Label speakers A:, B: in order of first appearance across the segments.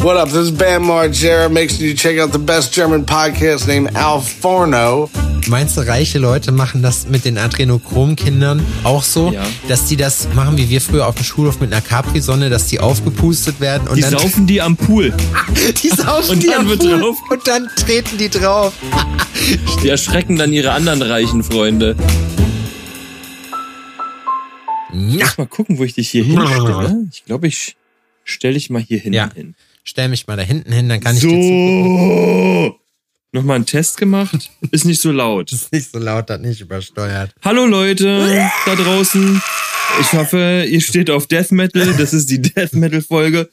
A: What up? This is Bam Margera. Make sure you check out the best German podcast named Al Forno.
B: Meinst du, reiche Leute machen das mit den Adrenochrom-Kindern auch so,
C: Ja.
B: dass die das machen wie wir früher auf dem Schulhof mit einer Capri-Sonne, dass die aufgepustet werden und
C: Die
B: dann
C: saufen die am Pool.
B: die saufen
C: Und
B: die
C: dann
B: am
C: wird
B: Pool
C: drauf.
B: und dann treten die drauf.
C: Die erschrecken dann ihre anderen reichen Freunde.
B: Ja.
C: Lass mal gucken, wo ich dich hier hinstelle. Ich glaube, ich stelle dich mal hier hinten
B: Ja.
C: hin.
B: Stell mich mal da hinten hin, dann kann ich dir zugucken.
C: Nochmal einen Test gemacht. Ist nicht so laut.
B: Ist nicht so laut, hat nicht übersteuert.
C: Hallo Leute da draußen. Ich hoffe, ihr steht auf Death Metal. Das ist die Death Metal Folge.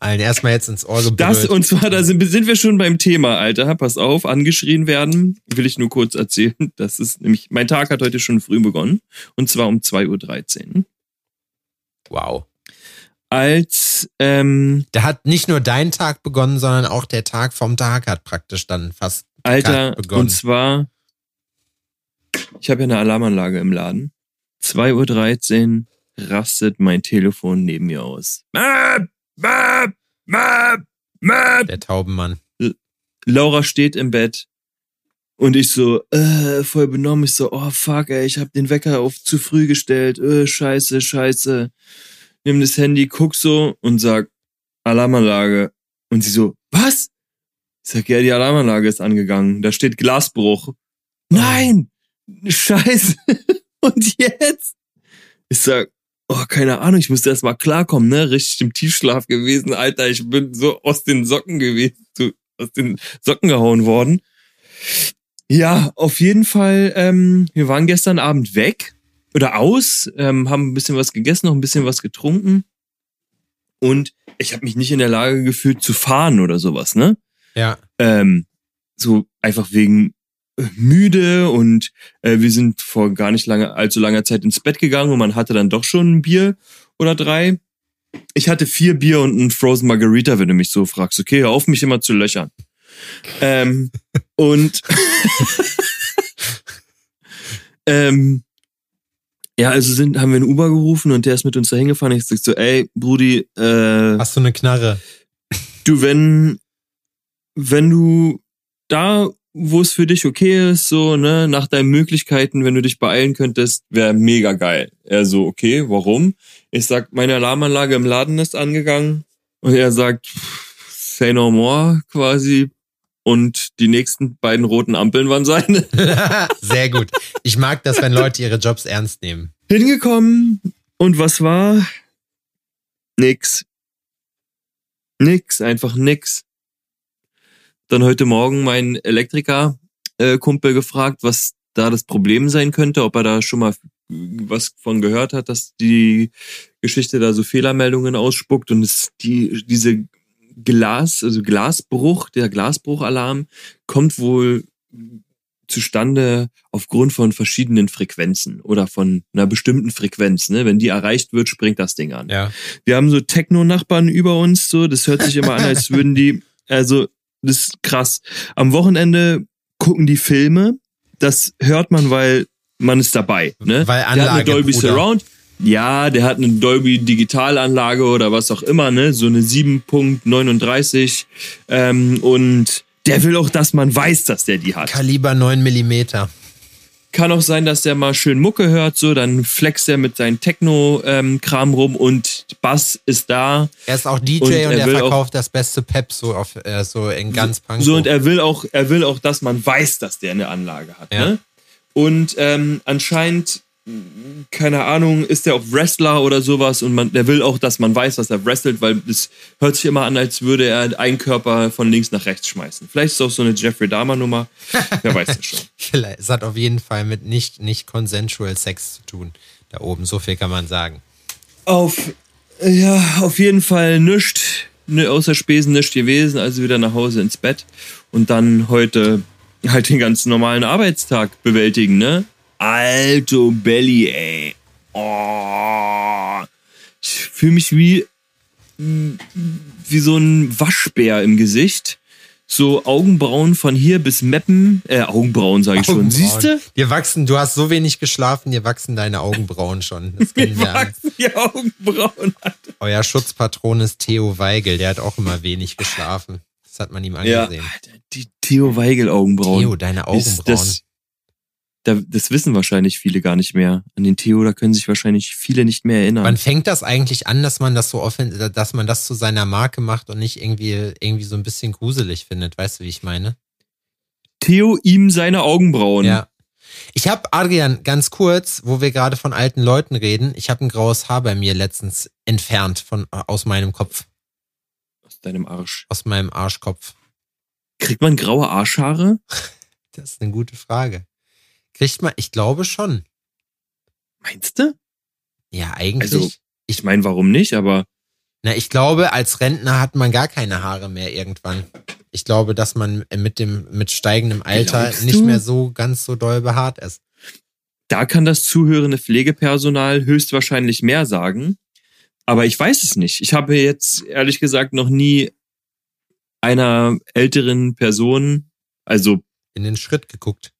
B: Alter, erstmal jetzt ins Ohr gebrüllt.
C: Das, und zwar, da sind, sind wir schon beim Thema, Alter. Pass auf, angeschrien werden. Will ich nur kurz erzählen. Das ist nämlich, mein Tag hat heute schon früh begonnen. Und zwar um 2.13 Uhr.
B: wow.
C: Als, ähm,
B: Da hat nicht nur dein Tag begonnen, sondern auch der Tag vom Tag hat praktisch dann fast
C: Alter,
B: begonnen.
C: und zwar, ich habe ja eine Alarmanlage im Laden. 2.13 Uhr rastet mein Telefon neben mir aus. Map, Map, Map, Map.
B: der Taubenmann.
C: Laura steht im Bett und ich so, äh, voll benommen. Ich so, oh fuck, ey, ich hab den Wecker auf zu früh gestellt. Äh, scheiße, scheiße. Nimm das Handy, guck so und sag, Alarmanlage. Und sie so, was? Ich sag, ja, die Alarmanlage ist angegangen. Da steht Glasbruch. Nein! Scheiße. Und jetzt? Ich sag, oh, keine Ahnung, ich musste erst mal klarkommen, ne? Richtig im Tiefschlaf gewesen, Alter. Ich bin so aus den Socken gewesen, so aus den Socken gehauen worden. Ja, auf jeden Fall, ähm, wir waren gestern Abend weg oder aus, ähm, haben ein bisschen was gegessen, noch ein bisschen was getrunken. Und ich habe mich nicht in der Lage gefühlt zu fahren oder sowas, ne?
B: Ja.
C: ähm, so einfach wegen müde und äh, wir sind vor gar nicht lange, allzu langer Zeit ins Bett gegangen und man hatte dann doch schon ein Bier oder drei. Ich hatte vier Bier und ein Frozen Margarita, wenn du mich so fragst. Okay, hör auf, mich immer zu löchern. Ähm, und ähm, ja, also sind, haben wir einen Uber gerufen und der ist mit uns da hingefahren. Ich sag so, ey, Brudi, äh,
B: Hast du eine Knarre?
C: du, wenn, wenn du da, wo es für dich okay ist, so, ne, nach deinen Möglichkeiten, wenn du dich beeilen könntest, wäre mega geil. Er so, okay, warum? Ich sag, meine Alarmanlage im Laden ist angegangen und er sagt, say no more, quasi. Und die nächsten beiden roten Ampeln waren seine.
B: Sehr gut. Ich mag das, wenn Leute ihre Jobs ernst nehmen.
C: Hingekommen und was war? Nix. Nix, einfach nix. Dann heute Morgen mein Elektriker-Kumpel gefragt, was da das Problem sein könnte, ob er da schon mal was von gehört hat, dass die Geschichte da so Fehlermeldungen ausspuckt und es die diese Glas, also Glasbruch, der Glasbruchalarm kommt wohl zustande aufgrund von verschiedenen Frequenzen oder von einer bestimmten Frequenz. Ne? Wenn die erreicht wird, springt das Ding an.
B: Ja.
C: Wir haben so Techno-Nachbarn über uns, so, das hört sich immer an, als würden die, also, das ist krass. Am Wochenende gucken die Filme, das hört man, weil man ist dabei. Ne?
B: Weil
C: der hat eine
B: Anlage,
C: Dolby
B: Bruder.
C: Surround. Ja, der hat eine Dolby Digitalanlage oder was auch immer, ne? So eine 7.39 ähm, und der will auch, dass man weiß, dass der die hat.
B: Kaliber 9 Millimeter.
C: Kann auch sein, dass der mal schön Mucke hört, so, dann flext er mit seinem Techno-Kram rum und Bass ist da.
B: Er ist auch DJ
C: Und
B: und,
C: er
B: er
C: will
B: verkauft das beste Pep so auf äh, so in ganz Pankow.
C: So, und er will auch, er will auch, dass man weiß, dass der eine Anlage hat.
B: Ja.
C: Ne? Und ähm, anscheinend, keine Ahnung, ist der auch Wrestler oder sowas und man, der will auch, dass man weiß, dass er wrestelt, weil es hört sich immer an, als würde er einen Körper von links nach rechts schmeißen. Vielleicht ist es auch so eine Jeffrey Dahmer-Nummer. Wer weiß das schon.
B: Vielleicht- es hat auf jeden Fall mit nicht nicht consensual Sex zu tun. Da oben, so viel kann man sagen.
C: Auf, ja, auf jeden Fall nischt, ne, außer Spesen nischt gewesen, also wieder nach Hause ins Bett und dann heute halt den ganz normalen Arbeitstag bewältigen, ne? Alto Belly, ey. Oh. Ich fühle mich wie, wie so ein Waschbär im Gesicht. So Augenbrauen von hier bis Meppen, äh, Augenbrauen sage ich schon.
B: Augenbrauen.
C: Siehst du?
B: Dir wachsen, du hast so wenig geschlafen, dir wachsen deine Augenbrauen schon. Das wir alle.
C: Die Augenbrauen.
B: Euer Schutzpatron ist Theo Weigel, der hat auch immer wenig geschlafen. Das hat man ihm
C: Ja,
B: angesehen.
C: Alter, die Theo Weigel Augenbrauen.
B: Theo, deine
C: Ist
B: Augenbrauen.
C: Das, da, das wissen wahrscheinlich viele gar nicht mehr. An den Theo, da können sich wahrscheinlich viele nicht mehr erinnern.
B: Wann fängt das eigentlich an, dass man das so offen, dass man das zu seiner Marke macht und nicht irgendwie, irgendwie so ein bisschen gruselig findet? Weißt du, wie ich meine?
C: Theo ihm seine Augenbrauen.
B: Ja. Ich habe Adrian ganz kurz, wo wir gerade von alten Leuten reden, ich habe ein graues Haar bei mir letztens entfernt von aus meinem Kopf,
C: Aus deinem Arsch.
B: aus meinem Arschkopf.
C: Kriegt man graue Arschhaare?
B: Das ist eine gute Frage. Kriegt man? Ich glaube schon.
C: Meinst du?
B: Ja, eigentlich.
C: Also- Ich meine, warum nicht, aber
B: Na, ich glaube, als Rentner hat man gar keine Haare mehr irgendwann. Ich glaube, dass man mit dem mit steigendem Alter
C: Glaubst
B: nicht
C: du?
B: mehr so ganz so doll behaart ist.
C: da kann das zuhörende Pflegepersonal höchstwahrscheinlich mehr sagen. Aber ich weiß es nicht. Ich habe jetzt ehrlich gesagt noch nie einer älteren Person, also
B: In den Schritt geguckt.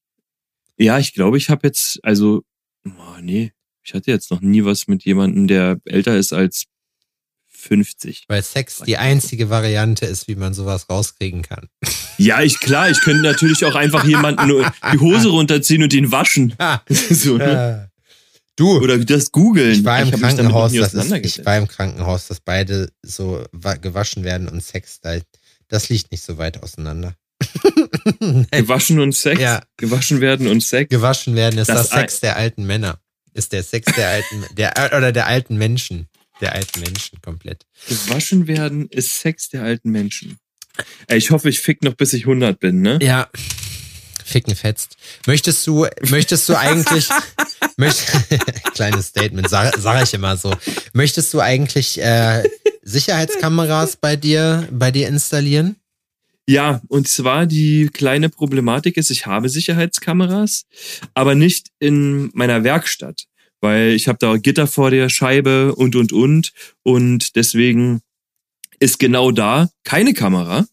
C: Ja, ich glaube, ich habe jetzt, also, oh, nee, ich hatte jetzt noch nie was mit jemandem, der älter ist als 50.
B: Weil Sex die einzige Variante ist, wie man sowas rauskriegen kann.
C: Ja, ich klar, ich könnte natürlich auch einfach jemanden die Hose runterziehen und ihn waschen. so, ne?
B: Äh, du,
C: Oder das googeln.
B: ich war im
C: noch
B: Krankenhaus, das ist, ich war im Krankenhaus, dass beide so wa- gewaschen werden und Sex, da- das liegt nicht so weit auseinander.
C: Gewaschen und Sex.
B: Ja.
C: Gewaschen werden und Sex.
B: gewaschen werden ist
C: Das
B: das, Sex der alten Männer. Ist der Sex der alten, der, oder der alten Menschen. Der alten Menschen komplett.
C: Gewaschen werden ist Sex der alten Menschen. Ey, ich hoffe, ich fick noch bis ich 100 bin, ne?
B: Ja. Ficken fetzt. Möchtest du, möchtest du eigentlich, möcht, kleines Statement, sag, sag ich immer so. Möchtest du eigentlich äh, Sicherheitskameras bei dir, bei dir installieren?
C: Ja, und zwar die kleine Problematik ist, ich habe Sicherheitskameras, aber nicht in meiner Werkstatt, weil ich habe da Gitter vor der Scheibe und und und und deswegen ist genau da keine Kamera.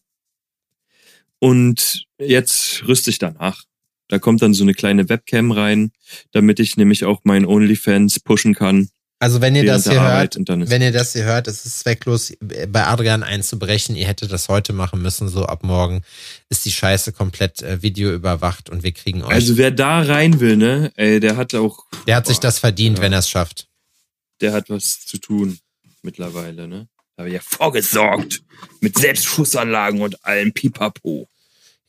C: Und jetzt rüste ich danach. Da kommt dann so eine kleine Webcam rein, damit ich nämlich auch mein OnlyFans pushen kann.
B: Also wenn ihr das hier
C: Arbeit
B: hört,
C: und dann ist
B: wenn ihr das hier hört, es ist zwecklos, bei Adrian einzubrechen. Ihr hättet das heute machen müssen, so ab morgen ist die Scheiße komplett äh, Video überwacht und wir kriegen euch.
C: Also wer da rein will, ne, ey, der hat auch,
B: der hat sich
C: boah,
B: das verdient,
C: ja.
B: wenn er es schafft.
C: der hat was zu tun mittlerweile, ne? Da habe ich ja vorgesorgt mit Selbstschussanlagen und allem Pipapo.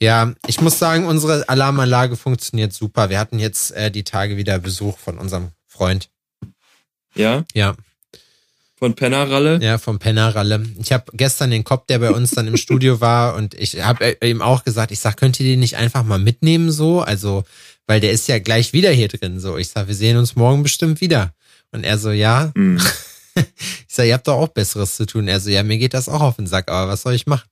B: Ja, ich muss sagen, unsere Alarmanlage funktioniert super. Wir hatten jetzt äh, die Tage wieder Besuch von unserem Freund.
C: Ja,
B: Ja,
C: von Pennerralle.
B: ja, vom Pennerralle. Ich habe gestern den Kopf, der bei uns dann im Studio war, und ich habe ihm auch gesagt, ich sag, könnt ihr den nicht einfach mal mitnehmen so? Also, weil der ist ja gleich wieder hier drin. So, ich sag, wir sehen uns morgen bestimmt wieder. Und er so, ja.
C: Hm.
B: Ich sag, ihr habt doch auch Besseres zu tun. Er so, ja, mir geht das auch auf den Sack, aber was soll ich machen?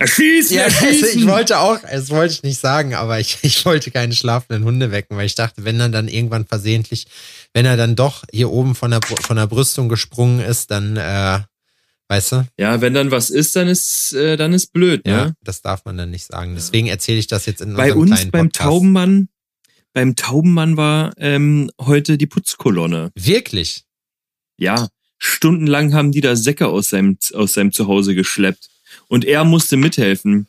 C: Erschießen,
B: Ja, also
C: erschießen.
B: ich wollte auch, das wollte ich nicht sagen, aber ich, ich wollte keine schlafenden Hunde wecken, weil ich dachte, wenn er dann irgendwann versehentlich, wenn er dann doch hier oben von der, von der Brüstung gesprungen ist, dann, äh, weißt du,
C: ja, wenn dann was ist, dann ist, äh, dann ist blöd,
B: ja,
C: ne?
B: das darf man dann nicht sagen. Deswegen erzähle ich das jetzt in
C: Bei
B: unserem
C: uns beim
B: Podcast.
C: Taubenmann, beim Taubenmann war ähm, heute die Putzkolonne.
B: Wirklich?
C: Ja, stundenlang haben die da Säcke aus seinem, aus seinem Zuhause geschleppt. Und er musste mithelfen.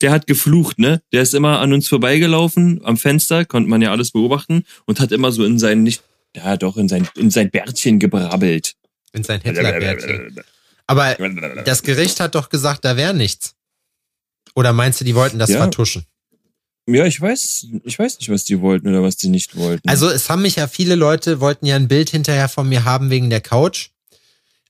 C: Der hat geflucht, ne? Der ist immer an uns vorbeigelaufen, am Fenster, konnte man ja alles beobachten, und hat immer so in sein, nicht, ja doch, in sein, in sein Bärtchen gebrabbelt.
B: In sein Hitlerbärtchen. Aber das Gericht hat doch gesagt, da wäre nichts. Oder meinst du, die wollten das
C: Ja.
B: vertuschen?
C: Ja, ich weiß, ich weiß nicht, was die wollten oder was die nicht wollten.
B: Also es haben mich ja viele Leute, wollten ja ein Bild hinterher von mir haben wegen der Couch.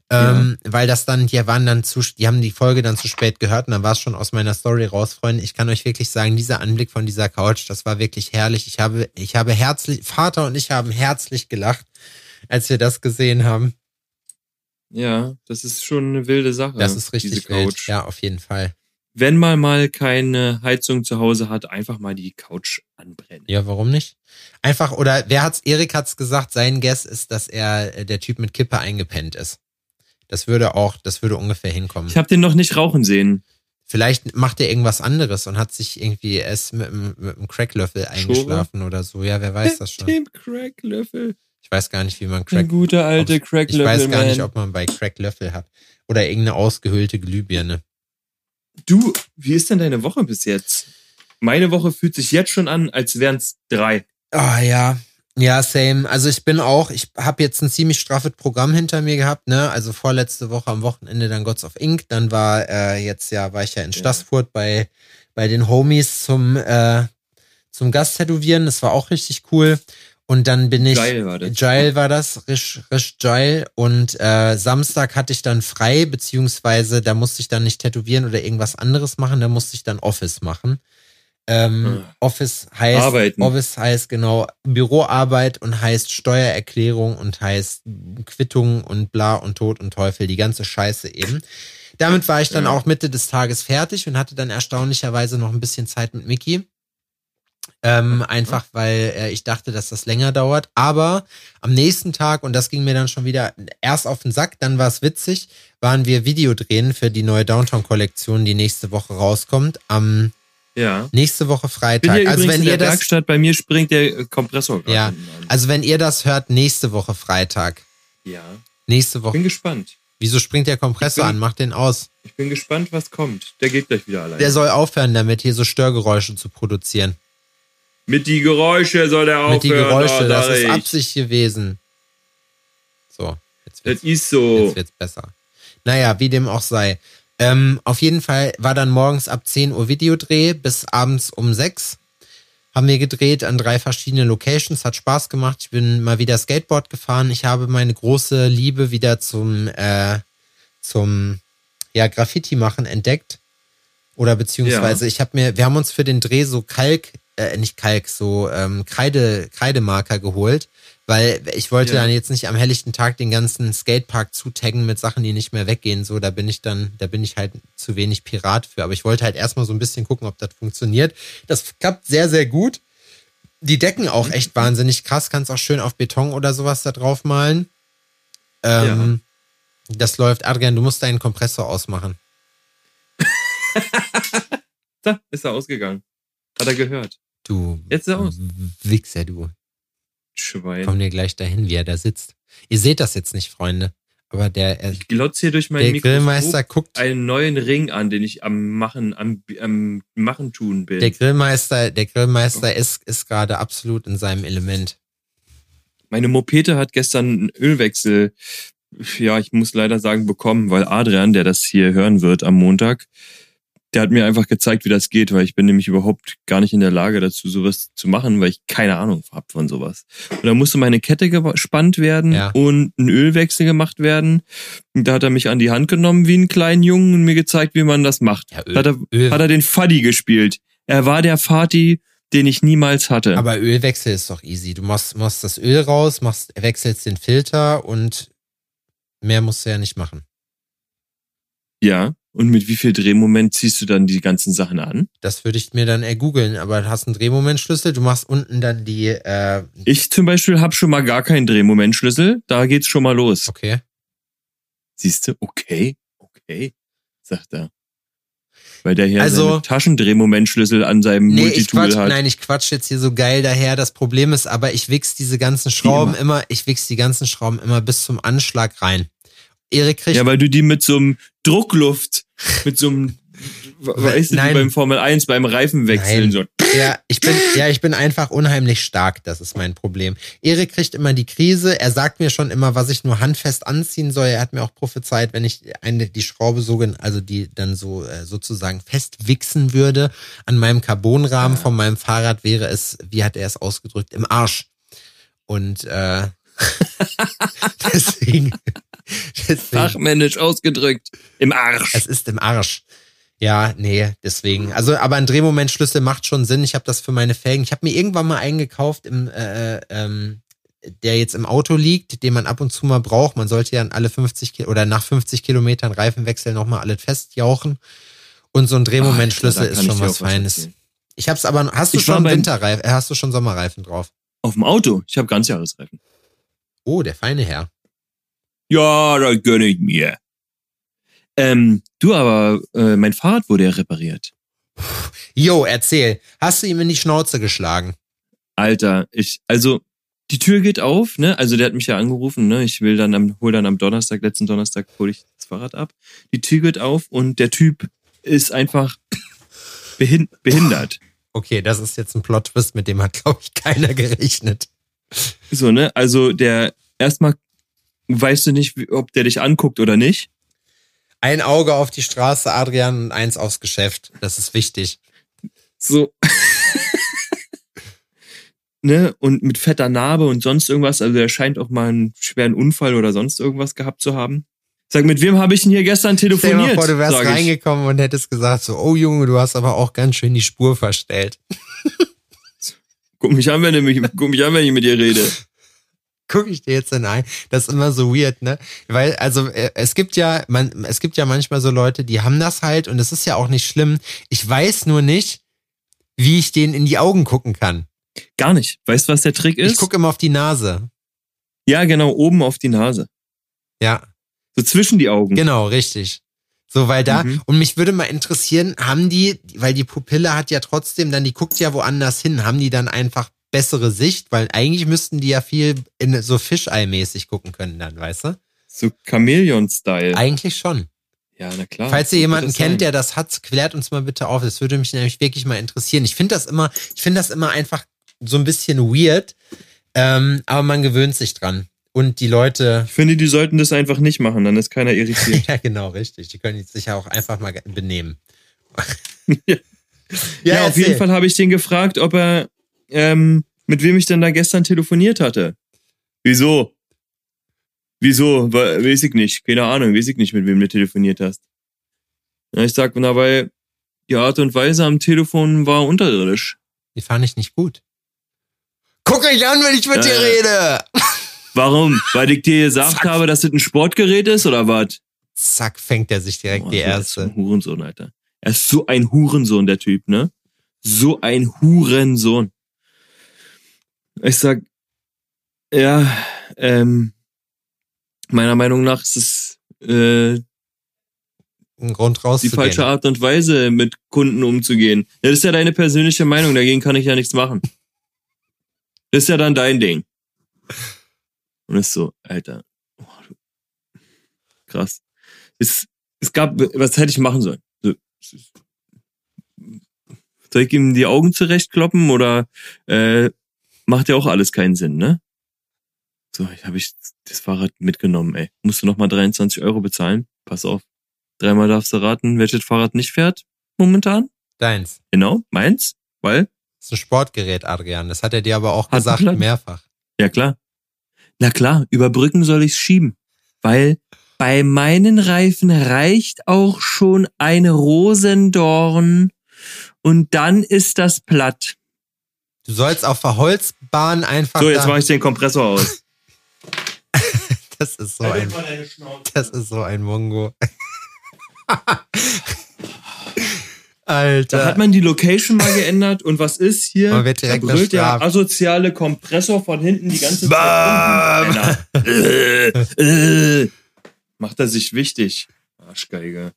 B: Ähm, Weil das dann, die waren dann zu, die haben die Folge dann zu spät gehört und dann war es schon aus meiner Story raus, Freunde. Ich kann euch wirklich sagen, dieser Anblick von dieser Couch, das war wirklich herrlich. Ich habe, ich habe herzlich, Vater und ich haben herzlich gelacht, als wir das gesehen haben.
C: ja, das ist schon eine wilde Sache.
B: Das ist richtig
C: diese
B: wild.
C: Couch.
B: Ja, auf jeden Fall.
C: Wenn man mal keine Heizung zu Hause hat, einfach mal die Couch anbrennen.
B: Ja, warum nicht? Einfach, oder wer hat's, Erik hat's gesagt, sein Guess ist, dass er äh, der Typ mit Kippe eingepennt ist. Das würde auch, das würde ungefähr hinkommen.
C: Ich habe den noch nicht rauchen sehen.
B: Vielleicht macht er irgendwas anderes und hat sich irgendwie erst mit, einem- mit einem Cracklöffel eingeschlafen oder so. Ja, wer weiß das schon.
C: Dem Cracklöffel.
B: Ich weiß gar nicht, wie man
C: Ein
B: Crack.
C: guter alte
B: Ich
C: Cracklöffel.
B: weiß gar nicht,
C: man.
B: ob man bei Cracklöffel hat. Oder irgendeine ausgehöhlte Glühbirne.
C: Du, wie ist denn deine Woche bis jetzt? Meine Woche fühlt sich jetzt schon an, als wären es drei.
B: Ah ja. Ja, same. Also ich bin auch, ich habe jetzt ein ziemlich straffes Programm hinter mir gehabt, ne? Also vorletzte Woche am Wochenende dann Gods of Ink, dann war äh, jetzt ja, war ich ja in
C: Ja.
B: Stassfurt bei, bei den Homies zum, äh, zum Gasttätowieren. Das war auch richtig cool. Und dann bin ich.
C: Geil war das.
B: Geil war das, risch, risch geil. Und äh, Samstag hatte ich dann frei, beziehungsweise da musste ich dann nicht tätowieren oder irgendwas anderes machen, da musste ich dann Office machen. Ähm,
C: Ah.
B: Office heißt
C: Arbeiten.
B: Office heißt genau Büroarbeit und heißt Steuererklärung und heißt Quittung und bla und Tod und Teufel, die ganze Scheiße eben. Damit war ich dann
C: Ja.
B: auch Mitte des Tages fertig und hatte dann erstaunlicherweise noch ein bisschen Zeit mit Mickey. Ähm, einfach weil äh, ich dachte, dass das länger dauert. Aber am nächsten Tag, und das ging mir dann schon wieder erst auf den Sack, dann war es witzig, waren wir Videodrehen für die neue Downtown-Kollektion, die nächste Woche rauskommt. Am
C: Ja.
B: nächste Woche
C: Bin
B: Freitag.
C: hier
B: Also wenn
C: in
B: ihr
C: der
B: das,
C: Werkstatt, bei mir springt der äh, Kompressor gerade.
B: Ja, also wenn ihr das hört, nächste Woche Freitag.
C: ja.
B: Nächste Woche.
C: Bin gespannt.
B: Wieso springt der Kompressor
C: bin-
B: an? Macht den aus.
C: Ich bin gespannt, was kommt. Der geht gleich wieder alleine.
B: Der soll aufhören, damit hier so Störgeräusche zu produzieren.
C: Mit die Geräusche soll der aufhören.
B: Mit die Geräusche,
C: oh,
B: das ist
C: ich.
B: Absicht gewesen. So, jetzt wird's,
C: Das ist so.
B: jetzt wird's besser. Naja, wie dem auch sei. Ähm, auf jeden Fall war dann morgens ab 10 Uhr Videodreh bis abends um 6. Haben wir gedreht an drei verschiedenen Locations, hat Spaß gemacht. Ich bin mal wieder Skateboard gefahren. Ich habe meine große Liebe wieder zum, äh, zum ja, Graffiti machen entdeckt. Oder beziehungsweise ich habe mir, wir haben uns für den Dreh so Kalk, äh, nicht Kalk, so ähm, Kreide, Kreidemarker geholt, weil ich wollte
C: Ja.
B: dann jetzt nicht am helllichten Tag den ganzen Skatepark zutaggen mit Sachen, die nicht mehr weggehen. So, da bin ich dann, da bin ich halt zu wenig Pirat für. Aber ich wollte halt erstmal so ein bisschen gucken, ob das funktioniert. Das klappt sehr, sehr gut. Die Decken auch echt wahnsinnig krass. Kannst auch schön auf Beton oder sowas da drauf malen. Ähm, Das läuft. Adrian, du musst deinen Kompressor ausmachen.
C: Da ist er ausgegangen. Hat er gehört.
B: Du
C: Jetzt er aus.
B: Wichser, du.
C: Schwein.
B: Komm dir gleich dahin, wie er da sitzt. Ihr seht das jetzt nicht, Freunde. Aber der, äh,
C: Ich glotze hier durch mein
B: der
C: Mikroskop
B: Grillmeister guckt,
C: einen neuen Ring an, den ich am Machen, am, am Machen tun bin.
B: der Grillmeister, der Grillmeister ist, ist gerade absolut in seinem Element.
C: Meine Mopete hat gestern einen Ölwechsel, ja, ich muss leider sagen, bekommen, weil Adrian, der das hier hören wird am Montag, der hat mir einfach gezeigt, wie das geht, weil ich bin nämlich überhaupt gar nicht in der Lage dazu, sowas zu machen, weil ich keine Ahnung habe von sowas. Und da musste meine Kette gespannt werden
B: Ja.
C: und ein Ölwechsel gemacht werden. Und da hat er mich an die Hand genommen wie einen kleinen Jungen und mir gezeigt, wie man das macht.
B: Ja,
C: Da hat er,
B: Öl,
C: hat er den Faddy gespielt. Er war der Fati, den ich niemals hatte.
B: aber Ölwechsel ist doch easy. Du machst, machst das Öl raus, machst, wechselst den Filter und mehr musst du ja nicht machen.
C: ja. Und mit wie viel Drehmoment ziehst du dann die ganzen Sachen an?
B: Das würde ich mir dann ergoogeln, aber du hast einen Drehmomentschlüssel, du machst unten dann die, äh,
C: Ich zum Beispiel habe schon mal gar keinen Drehmomentschlüssel. Da geht's schon mal los.
B: okay.
C: Siehst du? Okay, okay, sagt er. Weil der hier
B: Also-
C: seine Taschendrehmomentschlüssel an seinem
B: Nee,
C: Multitool
B: quatsch,
C: hat.
B: nein, ich quatsch jetzt hier so geil daher. Das Problem ist aber, ich wichs diese ganzen Schrauben
C: immer.
B: immer, ich wichs die ganzen Schrauben immer bis zum Anschlag rein. Erik kriegt,
C: Ja, weil du die mit so einem Druckluft, mit so einem, weißt du, wie
B: Nein.
C: beim Formel 1, beim Reifenwechseln
B: Nein.
C: so.
B: ja, ich bin, ja, ich bin einfach unheimlich stark. Das ist mein Problem. Erik kriegt immer die Krise. Er sagt mir schon immer, was ich nur handfest anziehen soll. Er hat mir auch prophezeit, wenn ich eine, die Schraube so, also die dann so, äh, sozusagen festwichsen würde an meinem Carbonrahmen von meinem Fahrrad wäre es, wie hat er es ausgedrückt, im Arsch. Und, äh, deswegen,
C: Fachmännisch ausgedrückt. Im Arsch.
B: es ist im Arsch. Ja, nee, deswegen. Also, aber ein Drehmomentschlüssel macht schon Sinn. Ich habe das für meine Felgen. Ich habe mir irgendwann mal eingekauft, im, äh, ähm, der jetzt im Auto liegt, den man ab und zu mal braucht. Man sollte ja an alle 50 Ki oder nach 50 Kilometern Reifenwechsel nochmal alles festjauchen. Und so ein Drehmomentschlüssel
C: Alter, da
B: ist schon was
C: was
B: Feines.
C: erzählen.
B: ich hab's aber, hast du
C: Ich
B: schon Winterreifen, äh, hast du schon Sommerreifen drauf?
C: Auf dem Auto. Ich habe Ganzjahresreifen.
B: Oh, der feine Herr.
C: Ja, das gönne ich mir. Ähm, du aber, äh, mein Fahrrad wurde ja repariert.
B: Jo, erzähl. Hast du ihm in die Schnauze geschlagen?
C: Alter, ich, also, die Tür geht auf, ne? Also der hat mich ja angerufen, ne? Ich will dann am, hol dann am Donnerstag, letzten Donnerstag, hole ich das Fahrrad ab. Die Tür geht auf und der Typ ist einfach behind behindert.
B: Okay, das ist jetzt ein Plot-Twist, mit dem hat, glaube ich, keiner gerechnet.
C: So, ne? Also der erstmal weißt du nicht, ob der dich anguckt oder nicht.
B: Ein Auge auf die Straße, Adrian, und eins aufs Geschäft. Das ist wichtig.
C: So. ne? Und mit fetter Narbe und sonst irgendwas. Also er scheint auch mal einen schweren Unfall oder sonst irgendwas gehabt zu haben. Sag, mit wem habe ich denn hier gestern
B: Stell dir
C: telefoniert?
B: mal vor, du wärst reingekommen und hättest gesagt so, oh Junge, du hast aber auch ganz schön die Spur verstellt.
C: Guck mich an, wenn du mich, guck mich an, wenn ich mit dir rede.
B: Guck ich dir jetzt denn ein? Das ist immer so weird, ne? Weil, also, äh, es gibt ja, man, es gibt ja manchmal so Leute, die haben das halt und es ist ja auch nicht schlimm. Ich weiß nur nicht, wie ich denen in die Augen gucken kann.
C: Gar nicht. Weißt du, was der Trick ist?
B: Ich gucke immer auf die Nase.
C: ja, genau, oben auf die Nase.
B: Ja,
C: So zwischen die Augen.
B: genau, richtig. So, weil da,
C: Mhm.
B: und mich würde mal interessieren, haben die, weil die Pupille hat ja trotzdem dann, die guckt ja woanders hin, haben die dann einfach bessere Sicht? Weil eigentlich müssten die ja viel in so Fischei-mäßig gucken können dann, weißt du?
C: So Chamäleon-Style.
B: Eigentlich schon.
C: Ja, na klar.
B: Falls ihr jemanden kennt, der das hat, klärt uns mal bitte auf. Das würde mich nämlich wirklich mal interessieren. Ich finde das immer, ich finde das immer einfach so ein bisschen weird, ähm, aber man gewöhnt sich dran. Und die Leute,
C: Ich finde, die sollten das einfach nicht machen, dann ist keiner irritiert.
B: ja genau, richtig, die können sich ja auch einfach mal benehmen.
C: Ja. ja, auf jeden Fall habe ich den gefragt, ob er, ähm, mit wem ich denn da gestern telefoniert hatte. Wieso? Wieso? Weiß ich nicht. Keine Ahnung, weiß ich nicht, mit wem du telefoniert hast. Ja, ich sag, na, weil die Art und Weise am Telefon war unterirdisch.
B: Die fand ich nicht gut. Guck euch an, wenn ich mit
C: Ja,
B: dir rede.
C: Warum? Weil ich dir gesagt
B: Zack.
C: habe, dass das ein Sportgerät ist oder was?
B: Zack, fängt er sich direkt
C: Boah,
B: die
C: der Ist so
B: erste.
C: ein Hurensohn, Alter. Er ist so ein Hurensohn, der Typ, ne? So ein Hurensohn. Ich sag, ja, ähm, meiner Meinung nach ist es äh,
B: Ein Grund
C: die
B: rauszugehen.
C: falsche Art und Weise, mit Kunden umzugehen. Das ist ja deine persönliche Meinung, dagegen kann ich ja nichts machen. Das ist ja dann dein Ding. Und ist so, Alter. Oh, du- krass. Es, es gab, was hätte ich machen sollen? So, Soll ich ihm die Augen zurechtkloppen oder äh, macht ja auch alles keinen Sinn, ne? So, ich habe ich das Fahrrad mitgenommen, ey. Musst du nochmal 23 Euro bezahlen? Pass auf. Dreimal darfst du raten, welches Fahrrad nicht fährt momentan.
B: Deins.
C: Genau, meins. Weil,
B: Das ist ein Sportgerät, Adrian. Das hat er dir aber auch
C: Hat
B: gesagt, mehrfach.
C: ja klar. Na klar, überbrücken soll ich's schieben. Weil bei meinen Reifen reicht auch schon eine Rosendorn und dann ist das platt.
B: Du sollst auf der Holzbahn einfach.
C: So, jetzt mache ich den Kompressor aus.
B: Das ist so ein, das ist so ein Mongo. Alter.
C: Da hat man die Location mal geändert und was ist hier?
B: Man wird direkt
C: da brüllt der asoziale Kompressor von hinten die ganze Zeit. Äh, äh. Macht er sich wichtig. Arschgeige.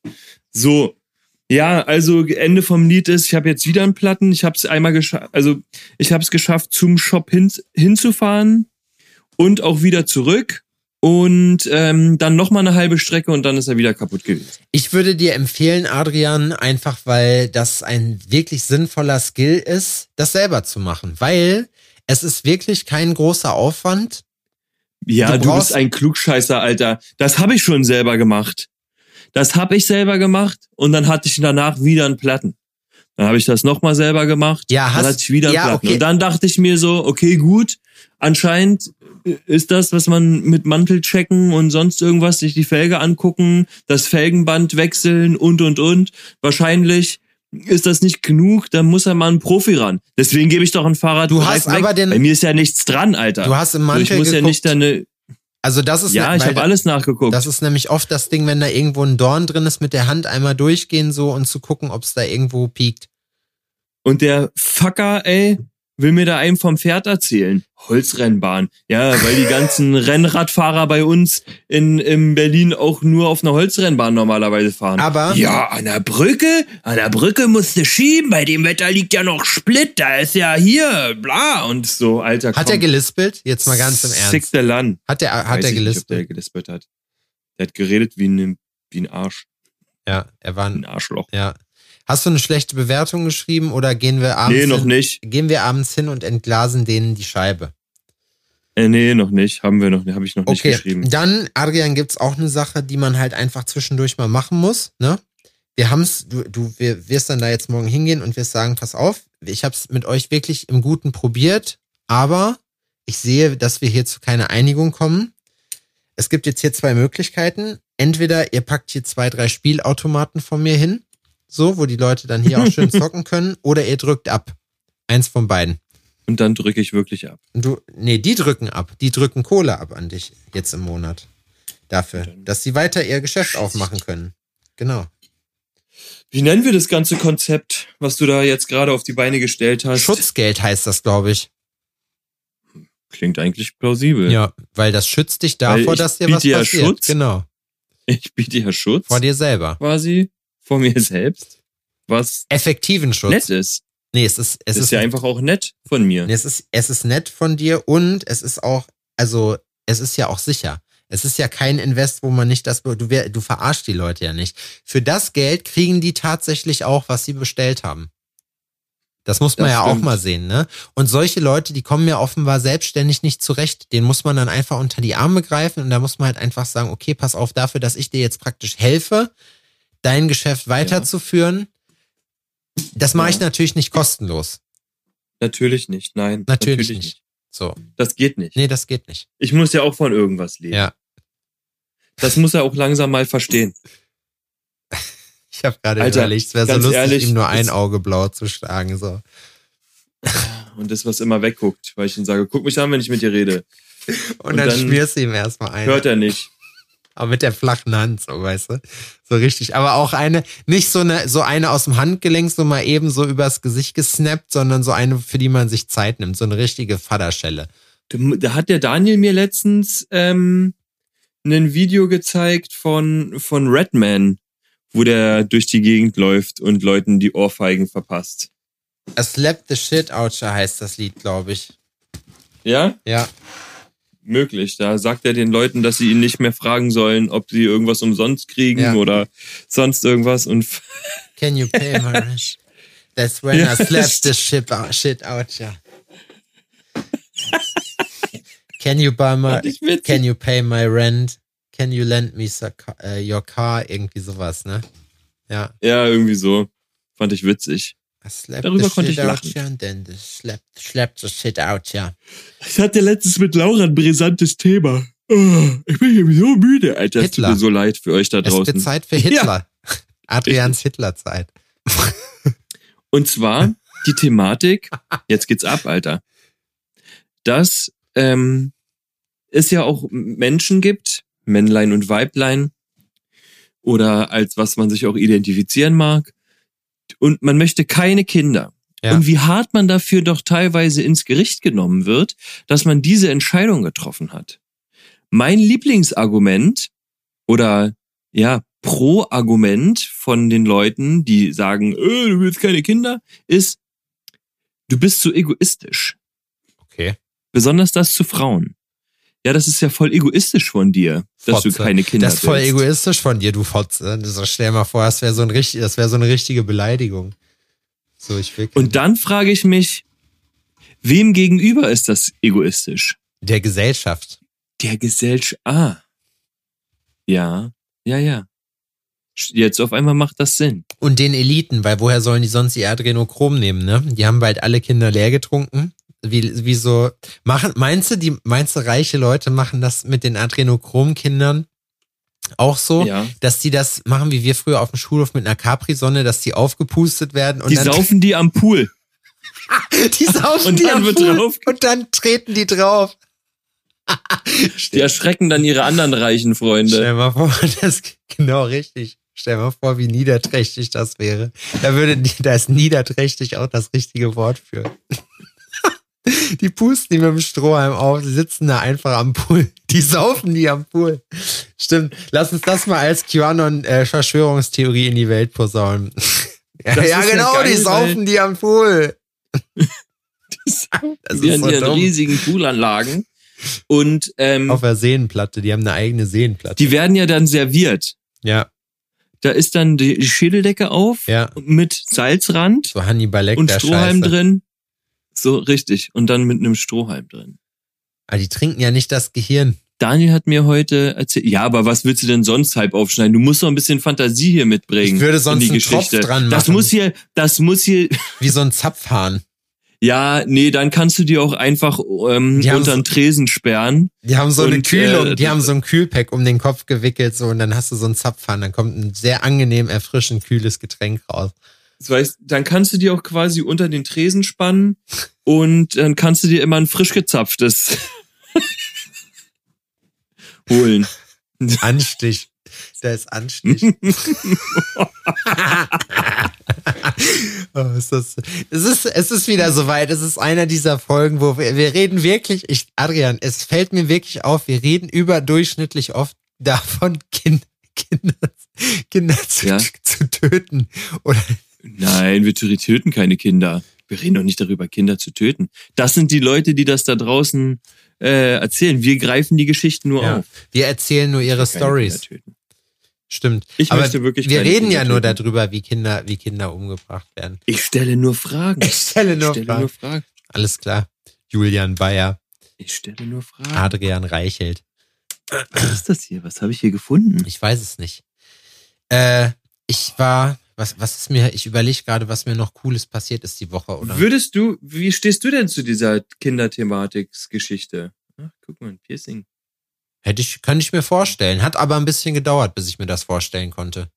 C: So. Ja, also Ende vom Lied ist, ich habe jetzt wieder einen Platten. Ich habe es einmal geschafft, also ich habe es geschafft, zum Shop hin, hinzufahren und auch wieder zurück und ähm, dann noch mal eine halbe Strecke und dann ist er wieder kaputt gewesen.
B: Ich würde dir empfehlen, Adrian, einfach weil das ein wirklich sinnvoller Skill ist, das selber zu machen. Weil es ist wirklich kein großer Aufwand.
C: Ja,
B: Du
C: du, bist ein Klugscheißer, Alter. Das habe ich schon selber gemacht. Das habe ich selber gemacht und dann hatte ich danach wieder einen Platten. Dann habe ich das nochmal selber gemacht.
B: Ja,
C: dann
B: hast-
C: hatte ich wieder einen
B: ja,
C: Platten.
B: okay.
C: Und dann dachte ich mir so, okay, gut. Anscheinend ist das, was man mit Mantel checken und sonst irgendwas, sich die Felge angucken, das Felgenband wechseln und und und. Wahrscheinlich ist das nicht genug, dann muss er mal ein Profi ran. Deswegen gebe ich doch ein Fahrrad.
B: Du hast
C: weg.
B: aber den-
C: Bei mir ist ja nichts dran, Alter.
B: Du hast im
C: So,
B: Mantel
C: ich muss ja
B: geguckt.
C: nicht deine.
B: Also das ist
C: Ja, ich
B: weil
C: habe alles nachgeguckt.
B: Das ist nämlich oft das Ding, wenn da irgendwo ein Dorn drin ist, mit der Hand einmal durchgehen so und zu gucken, ob es da irgendwo piekt.
C: Und der Fucker, ey, will mir da einem vom Pferd erzählen. Holzrennbahn. Ja, weil die ganzen Rennradfahrer bei uns in, in Berlin auch nur auf einer Holzrennbahn normalerweise fahren.
B: Aber-
C: Ja, an der Brücke, an der Brücke musst du schieben, bei dem Wetter liegt ja noch Split, da ist ja hier, bla, und so, alter,
B: Hat
C: komm.
B: er gelispelt? Jetzt mal ganz im Ernst.
C: Sickster Land.
B: Hat er, hat er
C: ich nicht, der
B: gelispelt?
C: gelispelt hat. Der hat geredet wie ein, wie ein Arsch,
B: Ja, er war
C: ein
B: ein,
C: Arschloch.
B: ja. Hast du eine schlechte Bewertung geschrieben oder gehen wir abends
C: Nee, noch
B: hin,
C: nicht.
B: gehen wir abends hin und entglasen denen die Scheibe?
C: Äh, nee, noch nicht. Haben wir noch, habe ich noch nicht
B: Okay,
C: geschrieben.
B: dann, Adrian, gibt's auch eine Sache, die man halt einfach zwischendurch mal machen muss, ne? Wir haben's, du, du wir, wirst dann da jetzt morgen hingehen und wirst sagen, pass auf, ich hab's mit euch wirklich im Guten probiert, aber ich sehe, dass wir hier zu keiner Einigung kommen. Es gibt jetzt hier zwei Möglichkeiten. Entweder ihr packt hier zwei, drei Spielautomaten von mir hin, so, wo die Leute dann hier auch schön zocken können, oder ihr drückt ab. Eins von beiden.
C: Und dann drücke ich wirklich ab.
B: Und Du, nee, die drücken ab. Die drücken Kohle ab an dich jetzt im Monat. Dafür, dass sie weiter ihr Geschäft aufmachen können. Genau.
C: Wie nennen wir das ganze Konzept, was du da jetzt gerade auf die Beine gestellt hast?
B: Schutzgeld heißt das, glaube ich.
C: Klingt eigentlich plausibel.
B: Ja, weil das schützt dich davor,
C: ich
B: dass dir
C: biete
B: was
C: ja
B: passiert.
C: Schutz.
B: Genau.
C: Ich biete ja Schutz
B: Vor dir selber.
C: quasi vor mir selbst, was
B: Effektiven Schutz.
C: nett ist.
B: Nee, es ist, es
C: ist,
B: ist,
C: ja einfach auch nett von mir.
B: nee, es ist, es ist nett von dir und es ist auch, also, es ist ja auch sicher. Es ist ja kein Invest, wo man nicht das, du, du verarschst die Leute ja nicht. Für das Geld kriegen die tatsächlich auch, was sie bestellt haben. Das muss man
C: Das
B: ja auch
C: stimmt.
B: mal sehen, ne? Und solche Leute, die kommen ja offenbar selbstständig nicht zurecht. Den muss man dann einfach unter die Arme greifen und da muss man halt einfach sagen, okay, pass auf dafür, dass ich dir jetzt praktisch helfe, dein Geschäft weiterzuführen. Das mache
C: Ja.
B: ich natürlich nicht kostenlos.
C: Natürlich nicht, nein.
B: Natürlich nicht. So.
C: Das geht nicht.
B: Nee, das geht nicht.
C: Ich muss ja auch von irgendwas leben.
B: Ja.
C: Das muss er auch langsam mal verstehen.
B: Ich habe gerade überlegt, es wäre so lustig,
C: ehrlich,
B: ihm nur ein Auge blau zu schlagen. So.
C: Und das, was immer wegguckt, weil ich ihm sage, guck mich an, wenn ich mit dir rede.
B: Und,
C: Und
B: dann,
C: dann
B: schmierst du ihm erstmal ein.
C: Hört er nicht.
B: Aber mit der flachen Hand, so weißt du. So richtig. Aber auch eine, nicht so eine, so eine aus dem Handgelenk, so mal eben so übers Gesicht gesnappt, sondern so eine, für die man sich Zeit nimmt. So eine richtige Vaterschelle.
C: Da hat der Daniel mir letztens ähm, ein Video gezeigt von, von Redman, wo der durch die Gegend läuft und Leuten die Ohrfeigen verpasst.
B: A Slap the Shit Oucher heißt das Lied, glaube ich.
C: Ja?
B: Ja.
C: Möglich. Da sagt er den Leuten, dass sie ihn nicht mehr fragen sollen, ob sie irgendwas umsonst kriegen
B: Ja.
C: oder sonst irgendwas und
B: Can you pay my rent? That's when
C: Ja,
B: I slap
C: das
B: the shit out, shit out, ja. Can you buy my, can you pay my rent? Can you lend me uh, your car? Irgendwie sowas, ne? Ja.
C: ja, irgendwie so. Fand ich witzig.
B: Slap
C: Darüber
B: the
C: konnte
B: shit
C: ich
B: out,
C: lachen.
B: ja, and then the slap, slap the shit out, ja.
C: Ich hatte letztens mit Laura ein brisantes Thema. Oh, ich bin irgendwie so müde, Alter. Es tut mir so leid für euch da
B: Es wird
C: draußen.
B: Zeit für Hitler. Adrians Hitlerzeit.
C: Und zwar die Thematik, jetzt geht's ab, Alter, dass ähm, es ja auch Menschen gibt, Männlein und Weiblein, oder als was man sich auch identifizieren mag, und man möchte keine Kinder.
B: Ja.
C: Und wie hart man dafür doch teilweise ins Gericht genommen wird, dass man diese Entscheidung getroffen hat. Mein Lieblingsargument oder ja, Pro-Argument von den Leuten, die sagen, äh, du willst keine Kinder, ist, du bist so egoistisch.
B: Okay.
C: Besonders das zu Frauen. Ja, das ist ja voll egoistisch von dir, dass du keine Kinder
B: Das ist voll
C: willst.
B: egoistisch von dir, du Fotze. So, stell mal vor, das wäre so, ein das wäre so eine richtige Beleidigung. So, ich will
C: Und dann frage ich mich, wem gegenüber ist das egoistisch?
B: der Gesellschaft.
C: Der Gesellschaft. Ah. Ja, ja, ja. Jetzt auf einmal macht das Sinn.
B: Und den Eliten, weil woher sollen die sonst ihr Adrenochrom nehmen, ne? Die haben bald alle Kinder leer getrunken. Wie, wie so, machen, meinst du, die, meinst du, reiche Leute machen das mit den Adrenochrom-Kindern auch so,
C: Ja.
B: dass die das machen, wie wir früher auf dem Schulhof mit einer Capri-Sonne, dass die aufgepustet werden und
C: Die
B: dann,
C: saufen die am Pool.
B: die saufen
C: und
B: die
C: dann
B: am
C: wird
B: Pool
C: drauf-
B: und dann treten die drauf.
C: Die erschrecken dann ihre anderen reichen Freunde.
B: Stell mal vor, das genau richtig. Stell mal vor, wie niederträchtig das wäre. Da würde, da ist niederträchtig auch das richtige Wort für. Die pusten die mit dem Strohhalm auf, die sitzen da einfach am Pool. Die saufen die am Pool. Stimmt. Lass uns das mal als QAnon-Verschwörungstheorie in die Welt posaunen. ja, ja genau,
C: geil,
B: die saufen die am Pool. Das
C: Die
B: ist
C: haben
B: so dumm.
C: riesigen Poolanlagen. Und ähm,
B: Auf der Seenplatte, die haben eine eigene Seenplatte.
C: die werden ja dann serviert.
B: ja,
C: Da ist dann die Schädeldecke auf
B: ja.
C: mit Salzrand
B: So Hannibal
C: und Strohhalm
B: Scheiße.
C: drin. So richtig. Und dann mit einem Strohhalm drin.
B: Aber die trinken ja nicht das Gehirn.
C: Daniel hat mir heute erzählt, ja, aber was willst du denn sonst halb aufschneiden? Du musst doch ein bisschen Fantasie hier mitbringen.
B: Ich würde sonst
C: in die
B: einen Tropf
C: Geschichte.
B: dran
C: Das
B: machen.
C: muss hier, das muss hier,
B: Wie so ein Zapfhahn.
C: ja, nee, dann kannst du dir auch einfach ähm,
B: Die haben
C: unter den Tresen sperren.
B: Die haben so eine
C: Und,
B: Kühlung,
C: äh,
B: die haben so ein Kühlpack um den Kopf gewickelt so und dann hast du so einen Zapfhahn, dann kommt ein sehr angenehm erfrischend kühles Getränk raus.
C: Das heißt, dann kannst du dir auch quasi unter den Tresen spannen und dann kannst du dir immer ein frisch gezapftes holen.
B: Anstich. Der ist Anstich. oh, ist das, es, ist, es ist wieder soweit. Es ist einer dieser Folgen, wo wir, wir reden wirklich, ich, Adrian, es fällt mir wirklich auf, wir reden überdurchschnittlich oft davon, kind, Kinder, Kinder zu,
C: Ja.
B: zu töten. Oder
C: Nein, wir töten keine Kinder. Wir reden doch nicht darüber, Kinder zu töten. Das sind die Leute, die das da draußen äh, erzählen. Wir greifen die Geschichten nur
B: ja,
C: auf.
B: wir erzählen nur ihre Stories. Stimmt.
C: Ich
B: Aber
C: möchte wirklich
B: wir reden
C: Kinder
B: ja nur
C: töten.
B: darüber, wie Kinder, wie Kinder umgebracht werden.
C: Ich stelle nur Fragen.
B: Ich stelle
C: Ich
B: nur
C: stelle
B: Fragen.
C: nur Fragen.
B: Alles klar. Julian Bayer,
C: Ich stelle nur Fragen.
B: Adrian Reichelt.
C: Was ist das hier? Was habe ich hier gefunden?
B: Ich weiß es nicht. Äh, ich war, was, was ist mir, ich überlege gerade, was mir noch Cooles passiert ist die Woche, oder?
C: Würdest du, wie stehst du denn zu dieser Kinderthematik-Geschichte? Ach, guck mal, ein Piercing.
B: Hätte ich, könnte ich mir vorstellen. Hat aber ein bisschen gedauert, bis ich mir das vorstellen konnte.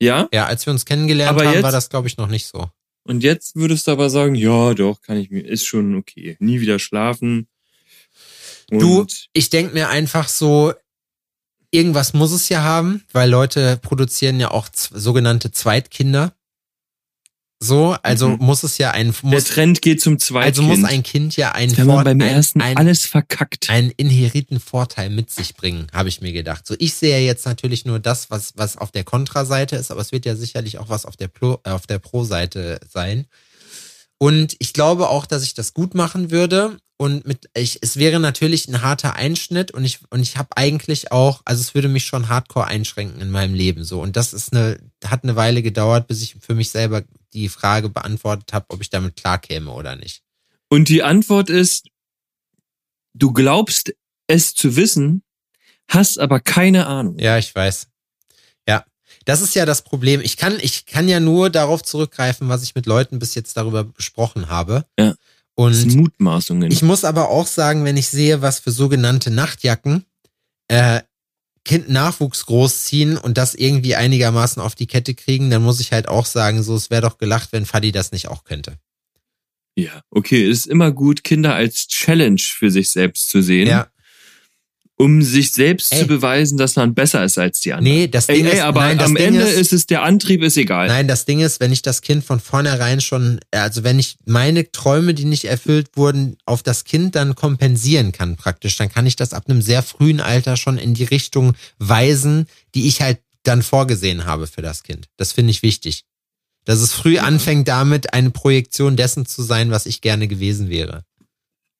C: Ja?
B: Ja, als wir uns kennengelernt
C: Aber
B: haben,
C: jetzt-
B: war das, glaube ich, noch nicht so.
C: Und jetzt würdest du aber sagen, ja, doch, kann ich mir, ist schon okay. Nie wieder schlafen. Und
B: Du, ich denk mir einfach so, irgendwas muss es ja haben, weil Leute produzieren ja auch sogenannte Zweitkinder. So, also
C: Mhm.
B: muss es ja ein,
C: der
B: muss,
C: Trend geht zum
B: also
C: Zweitkind.
B: muss ein Kind ja einen,
C: Wenn man beim
B: ein,
C: ersten
B: ein,
C: alles verkackt.
B: einen inheriten Vorteil mit sich bringen, habe ich mir gedacht. So, ich sehe ja jetzt natürlich nur das, was, was auf der Kontraseite ist, aber es wird ja sicherlich auch was auf der, Pro, äh, auf der Pro-Seite sein. Und ich glaube auch, dass ich das gut machen würde. Und mit, ich, es wäre natürlich ein harter Einschnitt und ich, und ich habe eigentlich auch, also es würde mich schon hardcore einschränken in meinem Leben so. Und das ist eine, hat eine Weile gedauert, bis ich für mich selber die Frage beantwortet habe, ob ich damit klarkäme oder nicht.
C: Und die Antwort ist, du glaubst es zu wissen, hast aber keine Ahnung.
B: Ja, ich weiß. Ja. Das ist ja das Problem. Ich kann, ich kann ja nur darauf zurückgreifen, was ich mit Leuten bis jetzt darüber besprochen habe.
C: Ja.
B: Und
C: Mutmaßungen.
B: ich muss aber auch sagen, wenn ich sehe, was für sogenannte Nachtjacken äh, Kind Nachwuchs großziehen und das irgendwie einigermaßen auf die Kette kriegen, dann muss ich halt auch sagen, so, es wäre doch gelacht, wenn Fadi das nicht auch könnte.
C: ja, okay, es ist immer gut, Kinder als Challenge für sich selbst zu sehen,
B: Ja.
C: Um sich selbst
B: Ey.
C: zu beweisen, dass man besser ist als die anderen.
B: Nee, das
C: Ey,
B: Ding
C: ey,
B: ist,
C: aber
B: nein, das
C: am
B: Ding
C: Ende
B: ist,
C: ist, es der Antrieb ist egal.
B: Nein, das Ding ist, wenn ich das Kind von vornherein schon, also wenn ich meine Träume, die nicht erfüllt wurden, auf das Kind dann kompensieren kann praktisch, dann kann ich das ab einem sehr frühen Alter schon in die Richtung weisen, die ich halt dann vorgesehen habe für das Kind. Das finde ich wichtig. Dass es früh anfängt damit, eine Projektion dessen zu sein, was ich gerne gewesen wäre.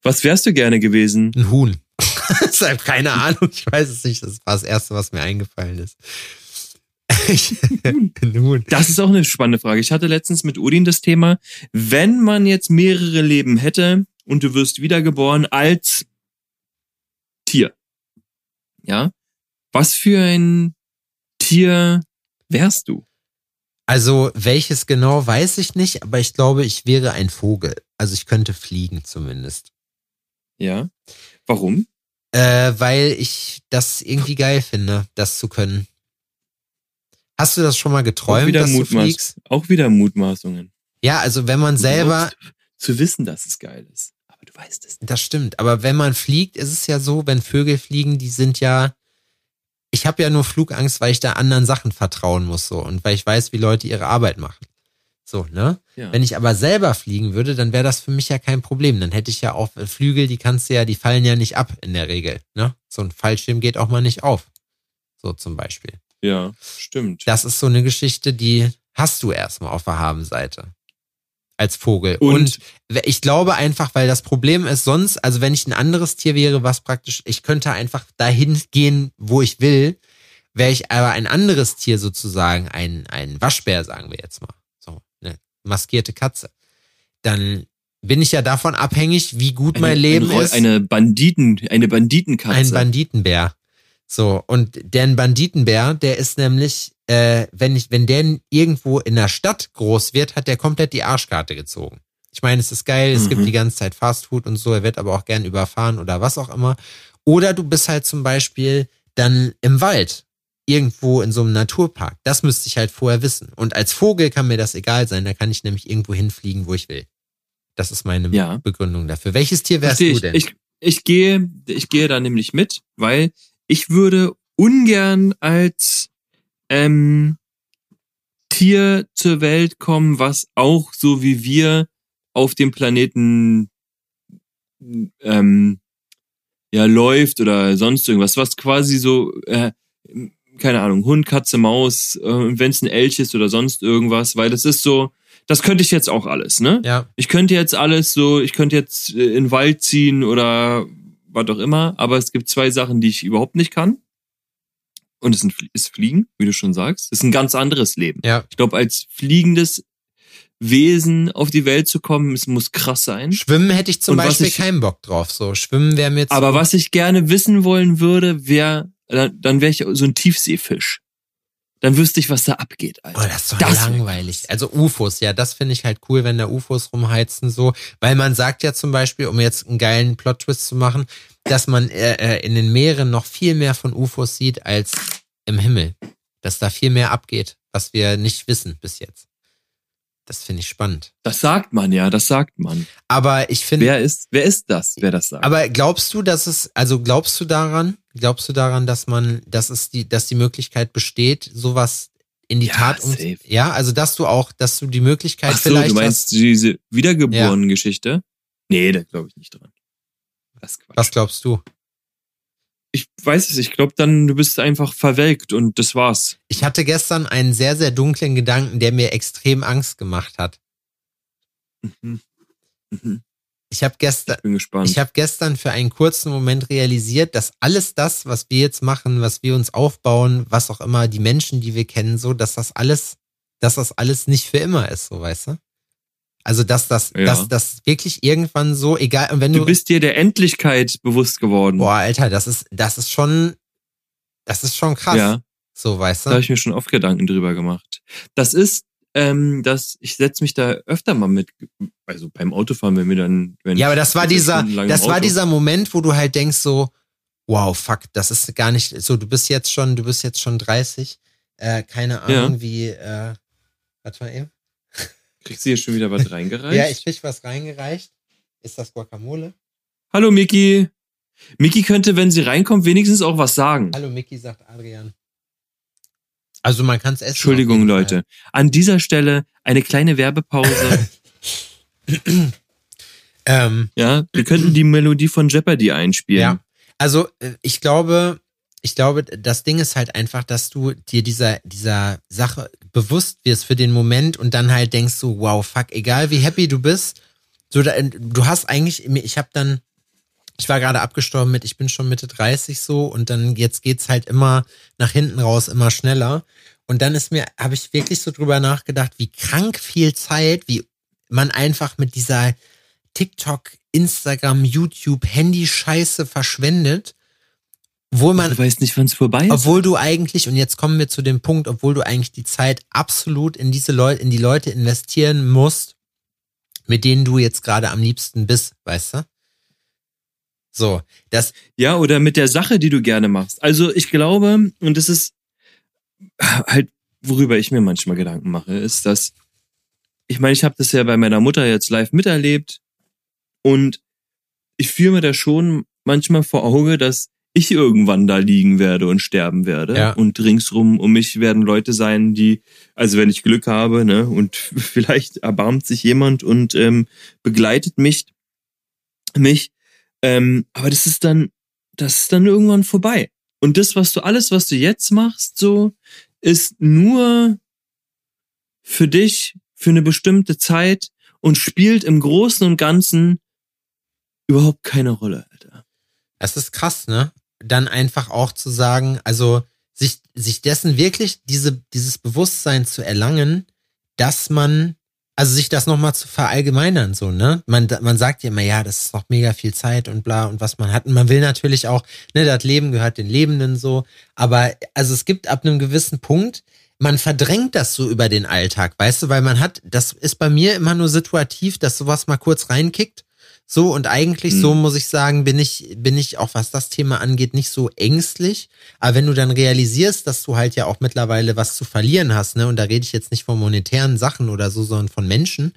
C: Was wärst du gerne gewesen?
B: Ein Huhn. Deshalb keine Ahnung, ich weiß es nicht. Das war das Erste, was mir eingefallen ist.
C: Das ist auch eine spannende Frage. Ich hatte letztens mit Odin das Thema, wenn man jetzt mehrere Leben hätte und du wirst wiedergeboren als Tier. Ja? Was für ein Tier wärst du?
B: Also welches genau weiß ich nicht, aber ich glaube, ich wäre ein Vogel. Also ich könnte fliegen zumindest.
C: Ja? Warum?
B: Äh, weil ich das irgendwie geil finde, das zu können. Hast du das schon mal geträumt, dass du
C: Mutmaß
B: fliegst?
C: auch wieder Mutmaßungen.
B: Ja, also wenn man
C: Du
B: selber,
C: Zu wissen, dass es geil ist. Aber du weißt es nicht.
B: das stimmt, aber wenn man fliegt, ist es ja so, wenn Vögel fliegen, die sind ja, ich habe ja nur Flugangst, weil ich da anderen Sachen vertrauen muss so und weil ich weiß, wie Leute ihre Arbeit machen. So, ne?
C: Ja.
B: Wenn ich aber selber fliegen würde, dann wäre das für mich ja kein Problem. Dann hätte ich ja auch äh, Flügel, die kannst du ja, die fallen ja nicht ab in der Regel. Ne? So ein Fallschirm geht auch mal nicht auf. So zum Beispiel.
C: ja, stimmt.
B: Das ist so eine Geschichte, die hast du erstmal auf der Habenseite. Als Vogel.
C: Und-
B: Und ich glaube einfach, weil das Problem ist sonst, also wenn ich ein anderes Tier wäre, was praktisch, ich könnte einfach dahin gehen, wo ich will, wäre ich aber ein anderes Tier sozusagen, ein, ein Waschbär, sagen wir jetzt mal. Eine maskierte Katze. Dann bin ich ja davon abhängig, wie gut mein Leben
C: eine,
B: ist.
C: Eine Banditen, eine Banditenkatze.
B: Ein Banditenbär. So, und der Banditenbär, der ist nämlich, äh, wenn ich, wenn der irgendwo in der Stadt groß wird, hat der komplett die Arschkarte gezogen. Ich meine, es ist geil, es
C: Mhm.
B: gibt die ganze Zeit Fastfood und so, er wird aber auch gern überfahren oder was auch immer. Oder du bist halt zum Beispiel dann im Wald, irgendwo in so einem Naturpark. Das müsste ich halt vorher wissen. Und als Vogel kann mir das egal sein, da kann ich nämlich irgendwo hinfliegen, wo ich will. Das ist meine
C: Ja.
B: Begründung dafür. Welches Tier wärst
C: Verstehe
B: du
C: ich.
B: denn?
C: Ich, ich gehe, ich gehe da nämlich mit, weil ich würde ungern als ähm, Tier zur Welt kommen, was auch so wie wir auf dem Planeten ähm, ja läuft oder sonst irgendwas, was quasi so äh, keine Ahnung Hund, Katze, Maus, äh, wenn es ein Elch ist oder sonst irgendwas, weil das ist so, das könnte ich jetzt auch alles, ne?
B: ja,
C: Ich könnte jetzt alles so, ich könnte jetzt äh, in den Wald ziehen oder was auch immer, aber es gibt zwei Sachen, die ich überhaupt nicht kann. Und es ist Fliegen, wie du schon sagst. Das ist ein ganz anderes Leben.
B: ja.
C: Ich glaube, als fliegendes Wesen auf die Welt zu kommen, es muss krass sein.
B: Schwimmen hätte ich zum
C: Und
B: Beispiel
C: ich-
B: keinen Bock drauf. So, Schwimmen wäre mir jetzt.
C: Aber was ich gerne wissen wollen würde, wäre, dann, dann wäre ich so ein Tiefseefisch. Dann wüsste ich, was da abgeht,
B: Oh,
C: Alter.
B: das ist doch
C: Das
B: langweilig. Also UFOs, ja, das finde ich halt cool, wenn da UFOs rumheizen so. Weil man sagt ja zum Beispiel, um jetzt einen geilen Plot-Twist zu machen, dass man äh, äh, in den Meeren noch viel mehr von UFOs sieht als im Himmel. Dass da viel mehr abgeht, was wir nicht wissen bis jetzt. Das finde ich spannend.
C: Das sagt man ja, das sagt man.
B: Aber ich finde,
C: Wer ist, wer ist das, wer das sagt?
B: Aber glaubst du, dass es, also glaubst du daran, glaubst du daran, dass man, dass es die, dass die Möglichkeit besteht, sowas in die
C: Ja,
B: Tat um,
C: safe.
B: ja, also dass du auch, dass du die Möglichkeit
C: Ach so,
B: vielleicht
C: du meinst
B: hast.
C: diese Wiedergeboren-Geschichte? Nee, da glaube ich nicht dran.
B: Was glaubst du?
C: Ich weiß es, ich glaube dann, du bist einfach verwelkt und das war's.
B: Ich hatte gestern einen sehr, sehr dunklen Gedanken, der mir extrem Angst gemacht hat.
C: Mhm. Mhm.
B: Ich habe gestern,
C: Ich
B: habe gestern für einen kurzen Moment realisiert, dass alles das, was wir jetzt machen, was wir uns aufbauen, was auch immer, die Menschen, die wir kennen, so, dass das alles, dass das alles nicht für immer ist, so weißt du? Also dass das,
C: Ja.
B: dass das wirklich irgendwann so, egal, und wenn du,
C: du bist dir der Endlichkeit bewusst geworden.
B: boah, Alter, das ist, das ist schon, das ist schon krass,
C: Ja,
B: so weißt
C: da habe
B: du?
C: ich mir schon oft Gedanken drüber gemacht. Das ist, ähm, das, ich setze mich da öfter mal mit, also beim Autofahren, wenn mir dann, wenn
B: Ja, aber das war dieser, das war
C: Auto-
B: dieser Moment, wo du halt denkst so, wow, fuck, das ist gar nicht so, du bist jetzt schon, du bist jetzt schon 30, äh, keine Ahnung,
C: Ja.
B: wie, äh, warte mal eben.
C: Kriegst du hier schon wieder was reingereicht?
B: Ja, ich krieg was reingereicht. Ist das Guacamole?
C: Hallo Miki. Miki könnte, wenn sie reinkommt, wenigstens auch was sagen.
B: Hallo Mickey, sagt Adrian. Also man kann es essen.
C: Entschuldigung, Leute. An dieser Stelle eine kleine Werbepause.
B: Ähm,
C: ja, wir könnten die Melodie von Jeopardy einspielen.
B: Ja. Also äh, ich glaube, ich glaube, das Ding ist halt einfach, dass du dir dieser, dieser Sache bewusst wirst für den Moment und dann halt denkst so, wow, fuck, egal wie happy du bist, so du hast eigentlich, ich habe dann, ich war gerade abgestorben mit, ich bin schon Mitte 30 so und dann jetzt geht's halt immer nach hinten raus, immer schneller. Und dann ist mir, habe ich wirklich so drüber nachgedacht, wie krank viel Zeit, wie man einfach mit dieser TikTok, Instagram, YouTube, Handy-Scheiße verschwendet, wo man,
C: Du weißt nicht, wann es vorbei ist.
B: obwohl du eigentlich, und jetzt kommen wir zu dem Punkt, obwohl du eigentlich die Zeit absolut in diese Leute, in die Leute investieren musst, mit denen du jetzt gerade am liebsten bist, weißt du? So, das,
C: Ja, oder mit der Sache, die du gerne machst. Also ich glaube, und das ist halt, worüber ich mir manchmal Gedanken mache, ist, dass, ich meine, ich habe das ja bei meiner Mutter jetzt live miterlebt und ich führe mir da schon manchmal vor Auge, dass ich irgendwann da liegen werde und sterben werde.
B: Ja.
C: Und ringsrum um mich werden Leute sein, die, also wenn ich Glück habe, ne, und vielleicht erbarmt sich jemand und ähm, begleitet mich, mich. Ähm, aber das ist dann, das ist dann irgendwann vorbei. Und das, was du, alles, was du jetzt machst, so, ist nur für dich, für eine bestimmte Zeit und spielt im Großen und Ganzen überhaupt keine Rolle, Alter.
B: Das ist krass, ne? Dann einfach auch zu sagen, also sich, sich dessen wirklich diese, dieses Bewusstsein zu erlangen, dass man, also sich das nochmal zu verallgemeinern, so, ne? Man, man sagt ja immer, ja, das ist noch mega viel Zeit und bla und was man hat. Und man will natürlich auch, ne, das Leben gehört den Lebenden so. Aber, also es gibt ab einem gewissen Punkt, man verdrängt das so über den Alltag, weißt du, weil man hat, das ist bei mir immer nur situativ, dass sowas mal kurz reinkickt. So, und eigentlich,
C: Hm.
B: so muss ich sagen, bin ich, bin ich auch, was das Thema angeht, nicht so ängstlich. Aber wenn du dann realisierst, dass du halt ja auch mittlerweile was zu verlieren hast, ne, und da rede ich jetzt nicht von monetären Sachen oder so, sondern von Menschen,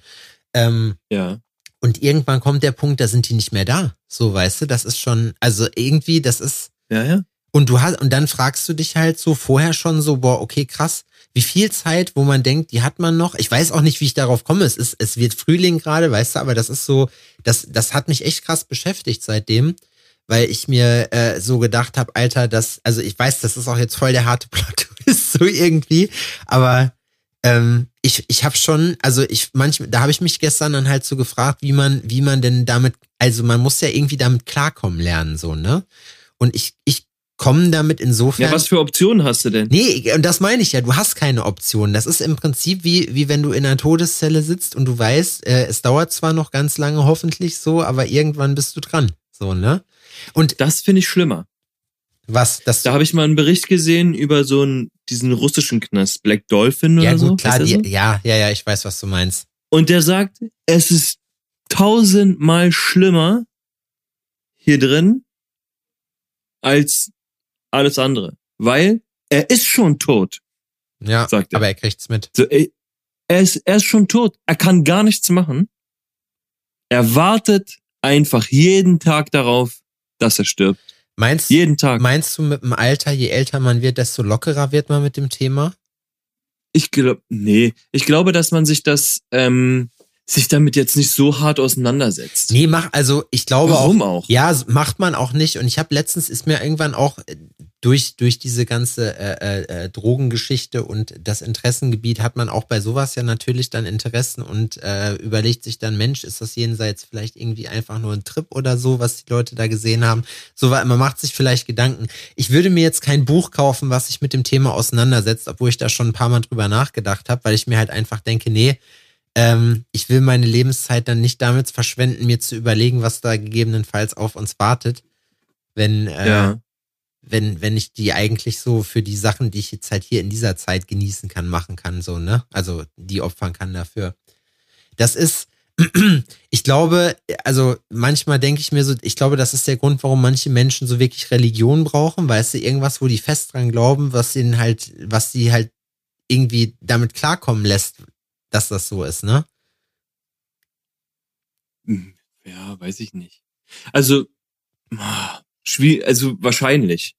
B: ähm,
C: Ja.
B: und irgendwann kommt der Punkt, da sind die nicht mehr da. So, weißt du, das ist schon, also irgendwie, das ist,
C: Ja, ja.
B: und du hast, und dann fragst du dich halt so vorher schon so, boah, okay, krass, wie viel Zeit, wo man denkt, die hat man noch. Ich weiß auch nicht, wie ich darauf komme. Es ist, es wird Frühling gerade, weißt du, aber das ist so, das, das hat mich echt krass beschäftigt seitdem, weil ich mir äh, so gedacht habe, Alter, das, also ich weiß, das ist auch jetzt voll der harte Plot-Twist, so irgendwie, aber ähm, ich, ich habe schon, also ich manchmal, da habe ich mich gestern dann halt so gefragt, wie man, wie man denn damit, also man muss ja irgendwie damit klarkommen lernen, so, ne? Und ich, ich komme damit insofern.
C: Ja, was für Optionen hast du denn?
B: Nee, und das meine ich ja, du hast keine Option. Das ist im Prinzip wie, wie wenn du in einer Todeszelle sitzt und du weißt, äh, es dauert zwar noch ganz lange hoffentlich so, aber irgendwann bist du dran. So, ne? Und
C: Das finde ich schlimmer.
B: was, das
C: Da habe ich mal einen Bericht gesehen über so einen, diesen russischen Knast, Black Dolphin
B: ja
C: oder so.
B: gut, klar,
C: Heißt der
B: die,
C: so?
B: ja, ja, ja, ich weiß, was du meinst.
C: Und der sagt, es ist tausendmal schlimmer hier drin als alles andere. Weil er ist schon tot,
B: Ja,
C: sagt er.
B: aber er kriegt's mit.
C: So, er, ist, er ist schon tot. Er kann gar nichts machen. Er wartet einfach jeden Tag darauf, dass er stirbt.
B: Meinst,
C: Jeden Tag.
B: meinst du mit dem Alter, je älter man wird, desto lockerer wird man mit dem Thema?
C: Ich glaube, nee. Ich glaube, dass man sich das, ähm, sich damit jetzt nicht so hart auseinandersetzt.
B: Nee, mach, also ich glaube
C: Warum
B: auch.
C: auch?
B: Ja, macht man auch nicht. Und ich habe letztens ist mir irgendwann auch äh, durch durch diese ganze äh, äh, äh, Drogengeschichte und das Interessengebiet hat man auch bei sowas ja natürlich dann Interessen und äh, überlegt sich dann, Mensch, ist das jenseits vielleicht irgendwie einfach nur ein Trip oder so, was die Leute da gesehen haben. So war, man macht sich vielleicht Gedanken. Ich würde mir jetzt kein Buch kaufen, was sich mit dem Thema auseinandersetzt, obwohl ich da schon ein paar Mal drüber nachgedacht habe, weil ich mir halt einfach denke, nee, ähm, ich will meine Lebenszeit dann nicht damit verschwenden, mir zu überlegen, was da gegebenenfalls auf uns wartet, wenn, äh,
C: Ja.
B: Wenn, wenn ich die eigentlich so für die Sachen, die ich jetzt halt hier in dieser Zeit genießen kann, machen kann, so, ne? Also die opfern kann dafür. Das ist, ich glaube, also manchmal denke ich mir so, ich glaube, das ist der Grund, warum manche Menschen so wirklich Religion brauchen, weißt du, irgendwas, wo die fest dran glauben, was ihnen halt, was sie halt irgendwie damit klarkommen lässt, dass das so ist, ne?
C: Hm, Ja, weiß ich nicht. Also, ah, schwierig, also wahrscheinlich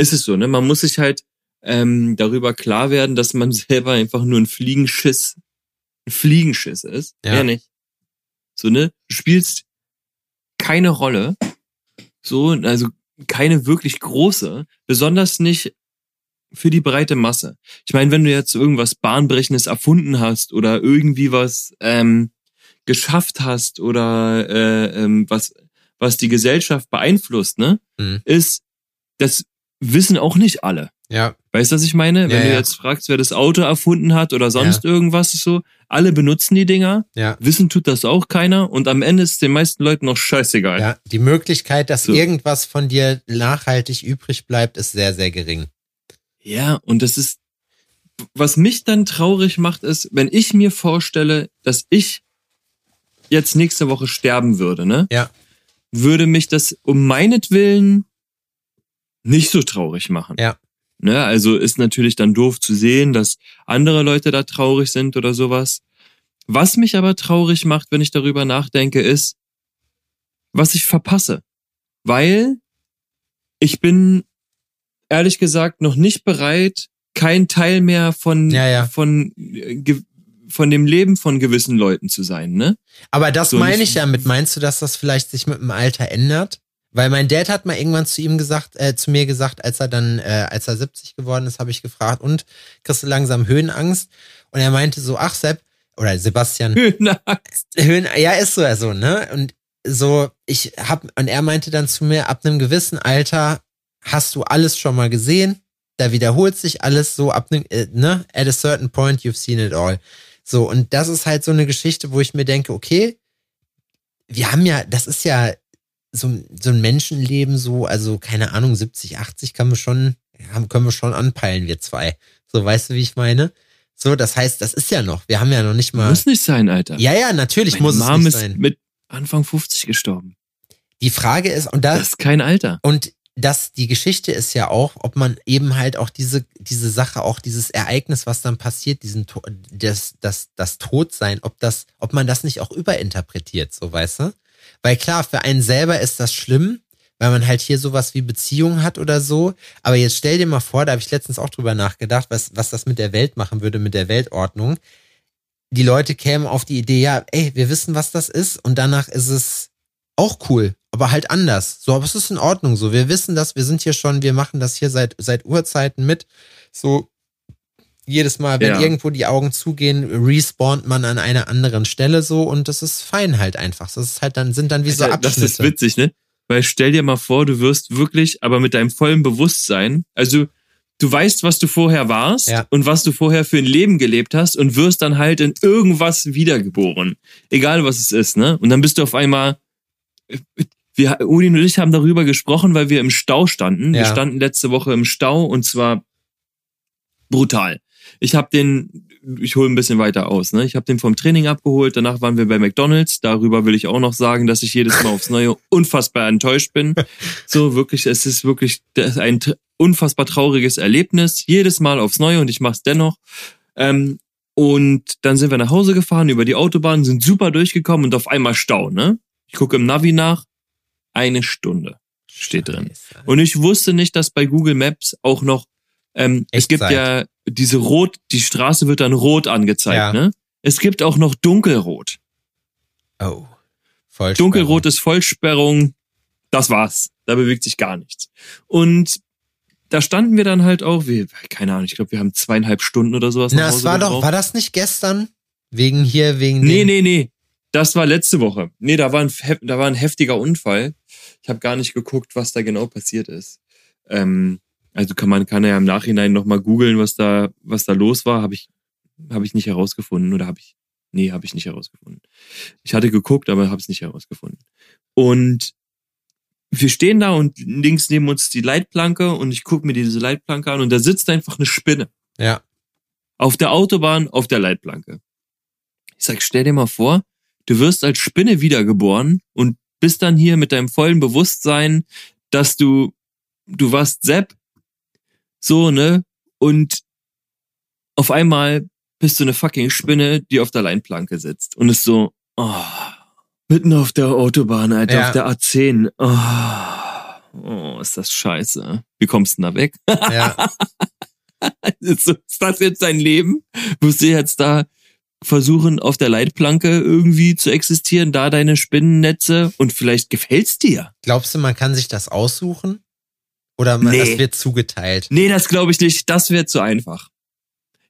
C: ist es so, ne? Man muss sich halt ähm, darüber klar werden, dass man selber einfach nur ein Fliegenschiss, ein Fliegenschiss ist.
B: Ja.
C: Mehr nicht. So, ne? Du spielst keine Rolle. So, also keine wirklich große, besonders nicht für die breite Masse. Ich meine, wenn du jetzt irgendwas Bahnbrechendes erfunden hast oder irgendwie was ähm, geschafft hast oder äh, ähm, was was die Gesellschaft beeinflusst, ne,
B: Mhm.
C: ist das wissen auch nicht alle.
B: Ja,
C: Weißt du, was ich meine? Wenn
B: Ja,
C: du
B: ja.
C: jetzt fragst, wer das Auto erfunden hat oder sonst irgendwas so, alle benutzen die Dinger,
B: ja.
C: wissen tut das auch keiner und am Ende ist den meisten Leuten noch scheißegal.
B: Ja, die Möglichkeit, dass
C: So.
B: irgendwas von dir nachhaltig übrig bleibt, ist sehr, sehr gering.
C: Ja, und das ist, was mich dann traurig macht, ist, wenn ich mir vorstelle, dass ich jetzt nächste Woche sterben würde, ne?
B: Ja.
C: Würde mich das um meinetwillen nicht so traurig machen.
B: Ja.
C: Ne? Also ist natürlich dann doof zu sehen, dass andere Leute da traurig sind oder sowas. Was mich aber traurig macht, wenn ich darüber nachdenke, ist, was ich verpasse. Weil ich bin ehrlich gesagt noch nicht bereit, kein Teil mehr von,
B: Ja, ja.
C: von, äh, von dem Leben von gewissen Leuten zu sein, ne?
B: Aber das
C: So
B: meine ich ja mit. Meinst du, dass das vielleicht sich mit dem Alter ändert? Weil mein Dad hat mal irgendwann zu ihm gesagt, äh, zu mir gesagt, als er dann, äh, als er 70 geworden ist, habe ich gefragt, und kriegst du langsam Höhenangst? Und er meinte so, ach Sepp, oder Sebastian,
C: Höhenangst.
B: Höhen, ja, ist so, so, ne? Und so, ich hab, und er meinte dann zu mir, ab einem gewissen Alter hast du alles schon mal gesehen, da wiederholt sich alles so, ab einem, äh, ne? At a certain point, you've seen it all. So, und das ist halt so eine Geschichte, wo ich mir denke, okay, wir haben ja, das ist ja so, so ein Menschenleben, so, also keine Ahnung, 70, 80 kann man schon, können wir schon anpeilen, wir zwei. So, weißt du, wie ich meine? So, das heißt, das ist ja noch, wir haben ja noch nicht mal.
C: Muss nicht sein, Alter.
B: Ja, ja, natürlich
C: Meine
B: muss es
C: Mom
B: nicht
C: ist
B: sein.
C: mit Anfang 50 gestorben.
B: Die Frage ist, und
C: Das
B: das,
C: ist kein Alter.
B: und das, die Geschichte ist ja auch, ob man eben halt auch diese, diese Sache, auch dieses Ereignis, was dann passiert, diesen, das, das, das Todsein, ob das, ob man das nicht auch überinterpretiert, so, weißt du? Weil klar, für einen selber ist das schlimm, weil man halt hier sowas wie Beziehungen hat oder so. Aber jetzt stell dir mal vor, da habe ich letztens auch drüber nachgedacht, was, was das mit der Welt machen würde, mit der Weltordnung. Die Leute kämen auf die Idee, ja, ey, wir wissen, was das ist und danach ist es auch cool, aber halt anders. So, aber es ist in Ordnung so. Wir wissen das, wir sind hier schon, wir machen das hier seit, seit Urzeiten mit. So, jedes Mal, wenn
C: Ja.
B: irgendwo die Augen zugehen, respawnt man an einer anderen Stelle so und das ist fein halt einfach. Das ist halt dann, sind dann wie so
C: Alter, das
B: Abschnitte.
C: ist witzig, ne? Weil stell dir mal vor, du wirst wirklich, aber mit deinem vollen Bewusstsein, also du weißt, was du vorher warst
B: Ja.
C: und was du vorher für ein Leben gelebt hast und wirst dann halt in irgendwas wiedergeboren. Egal was es ist, ne? Und dann bist du auf einmal, wir, Udi und ich haben darüber gesprochen, weil wir im Stau standen. Wir
B: Ja.
C: standen letzte Woche im Stau und zwar brutal. Ich habe den, ich hole ein bisschen weiter aus, ne? Ich habe den vom Training abgeholt, danach waren wir bei McDonalds. Darüber will ich auch noch sagen, dass ich jedes Mal aufs Neue unfassbar enttäuscht bin. So wirklich, es ist wirklich ein unfassbar trauriges Erlebnis. Jedes Mal aufs Neue und ich mach's dennoch. Ähm, und dann sind wir nach Hause gefahren über die Autobahn, sind super durchgekommen und auf einmal Stau, ne? Ich gucke im Navi nach, eine Stunde steht drin. Und ich wusste nicht, dass bei Google Maps auch noch, ähm, es gibt ja diese rot, die Straße wird dann rot angezeigt,
B: Ja.
C: ne? Es gibt auch noch dunkelrot.
B: Oh. Voll
C: Dunkelrot ist Vollsperrung. Das war's. Da bewegt sich gar nichts. Und da standen wir dann halt auch, wie, keine Ahnung, ich glaube, wir haben zweieinhalb Stunden oder sowas.
B: Na, es
C: Hause
B: war doch,
C: gebraucht.
B: war das nicht gestern? Wegen hier, wegen
C: Nee, nee, nee. Das war letzte Woche. Nee, da war ein, da war ein heftiger Unfall. Ich habe gar nicht geguckt, was da genau passiert ist. Ähm, also kann man kann ja im Nachhinein noch mal googeln, was da was da los war. Habe ich habe ich nicht herausgefunden oder habe ich nee, habe ich nicht herausgefunden. Ich hatte geguckt, aber habe es nicht herausgefunden. Und wir stehen da und links neben uns die Leitplanke und ich gucke mir diese Leitplanke an und da sitzt einfach eine Spinne
B: Ja.
C: auf der Autobahn auf der Leitplanke. Ich sag, stell dir mal vor, du wirst als Spinne wiedergeboren und bist dann hier mit deinem vollen Bewusstsein, dass du, du warst Sepp, so, ne? Und auf einmal bist du eine fucking Spinne, die auf der Leitplanke sitzt und ist so, oh, mitten auf der Autobahn, Alter,
B: Ja.
C: auf der A10, oh, oh, ist das scheiße. Wie kommst du denn da weg?
B: Ja.
C: ist, ist das jetzt dein Leben? Musst du jetzt da versuchen, auf der Leitplanke irgendwie zu existieren, da deine Spinnennetze und vielleicht gefällt's dir?
B: Glaubst du, man kann sich das aussuchen? Oder man,
C: Nee.
B: das wird zugeteilt?
C: Nee, das glaube ich nicht. Das wäre zu einfach.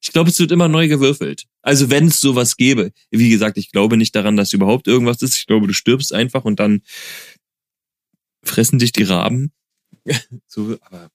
C: Ich glaube, es wird immer neu gewürfelt. Also wenn es sowas gäbe. Wie gesagt, ich glaube nicht daran, dass überhaupt irgendwas ist. Ich glaube, du stirbst einfach und dann fressen dich die Raben. so, aber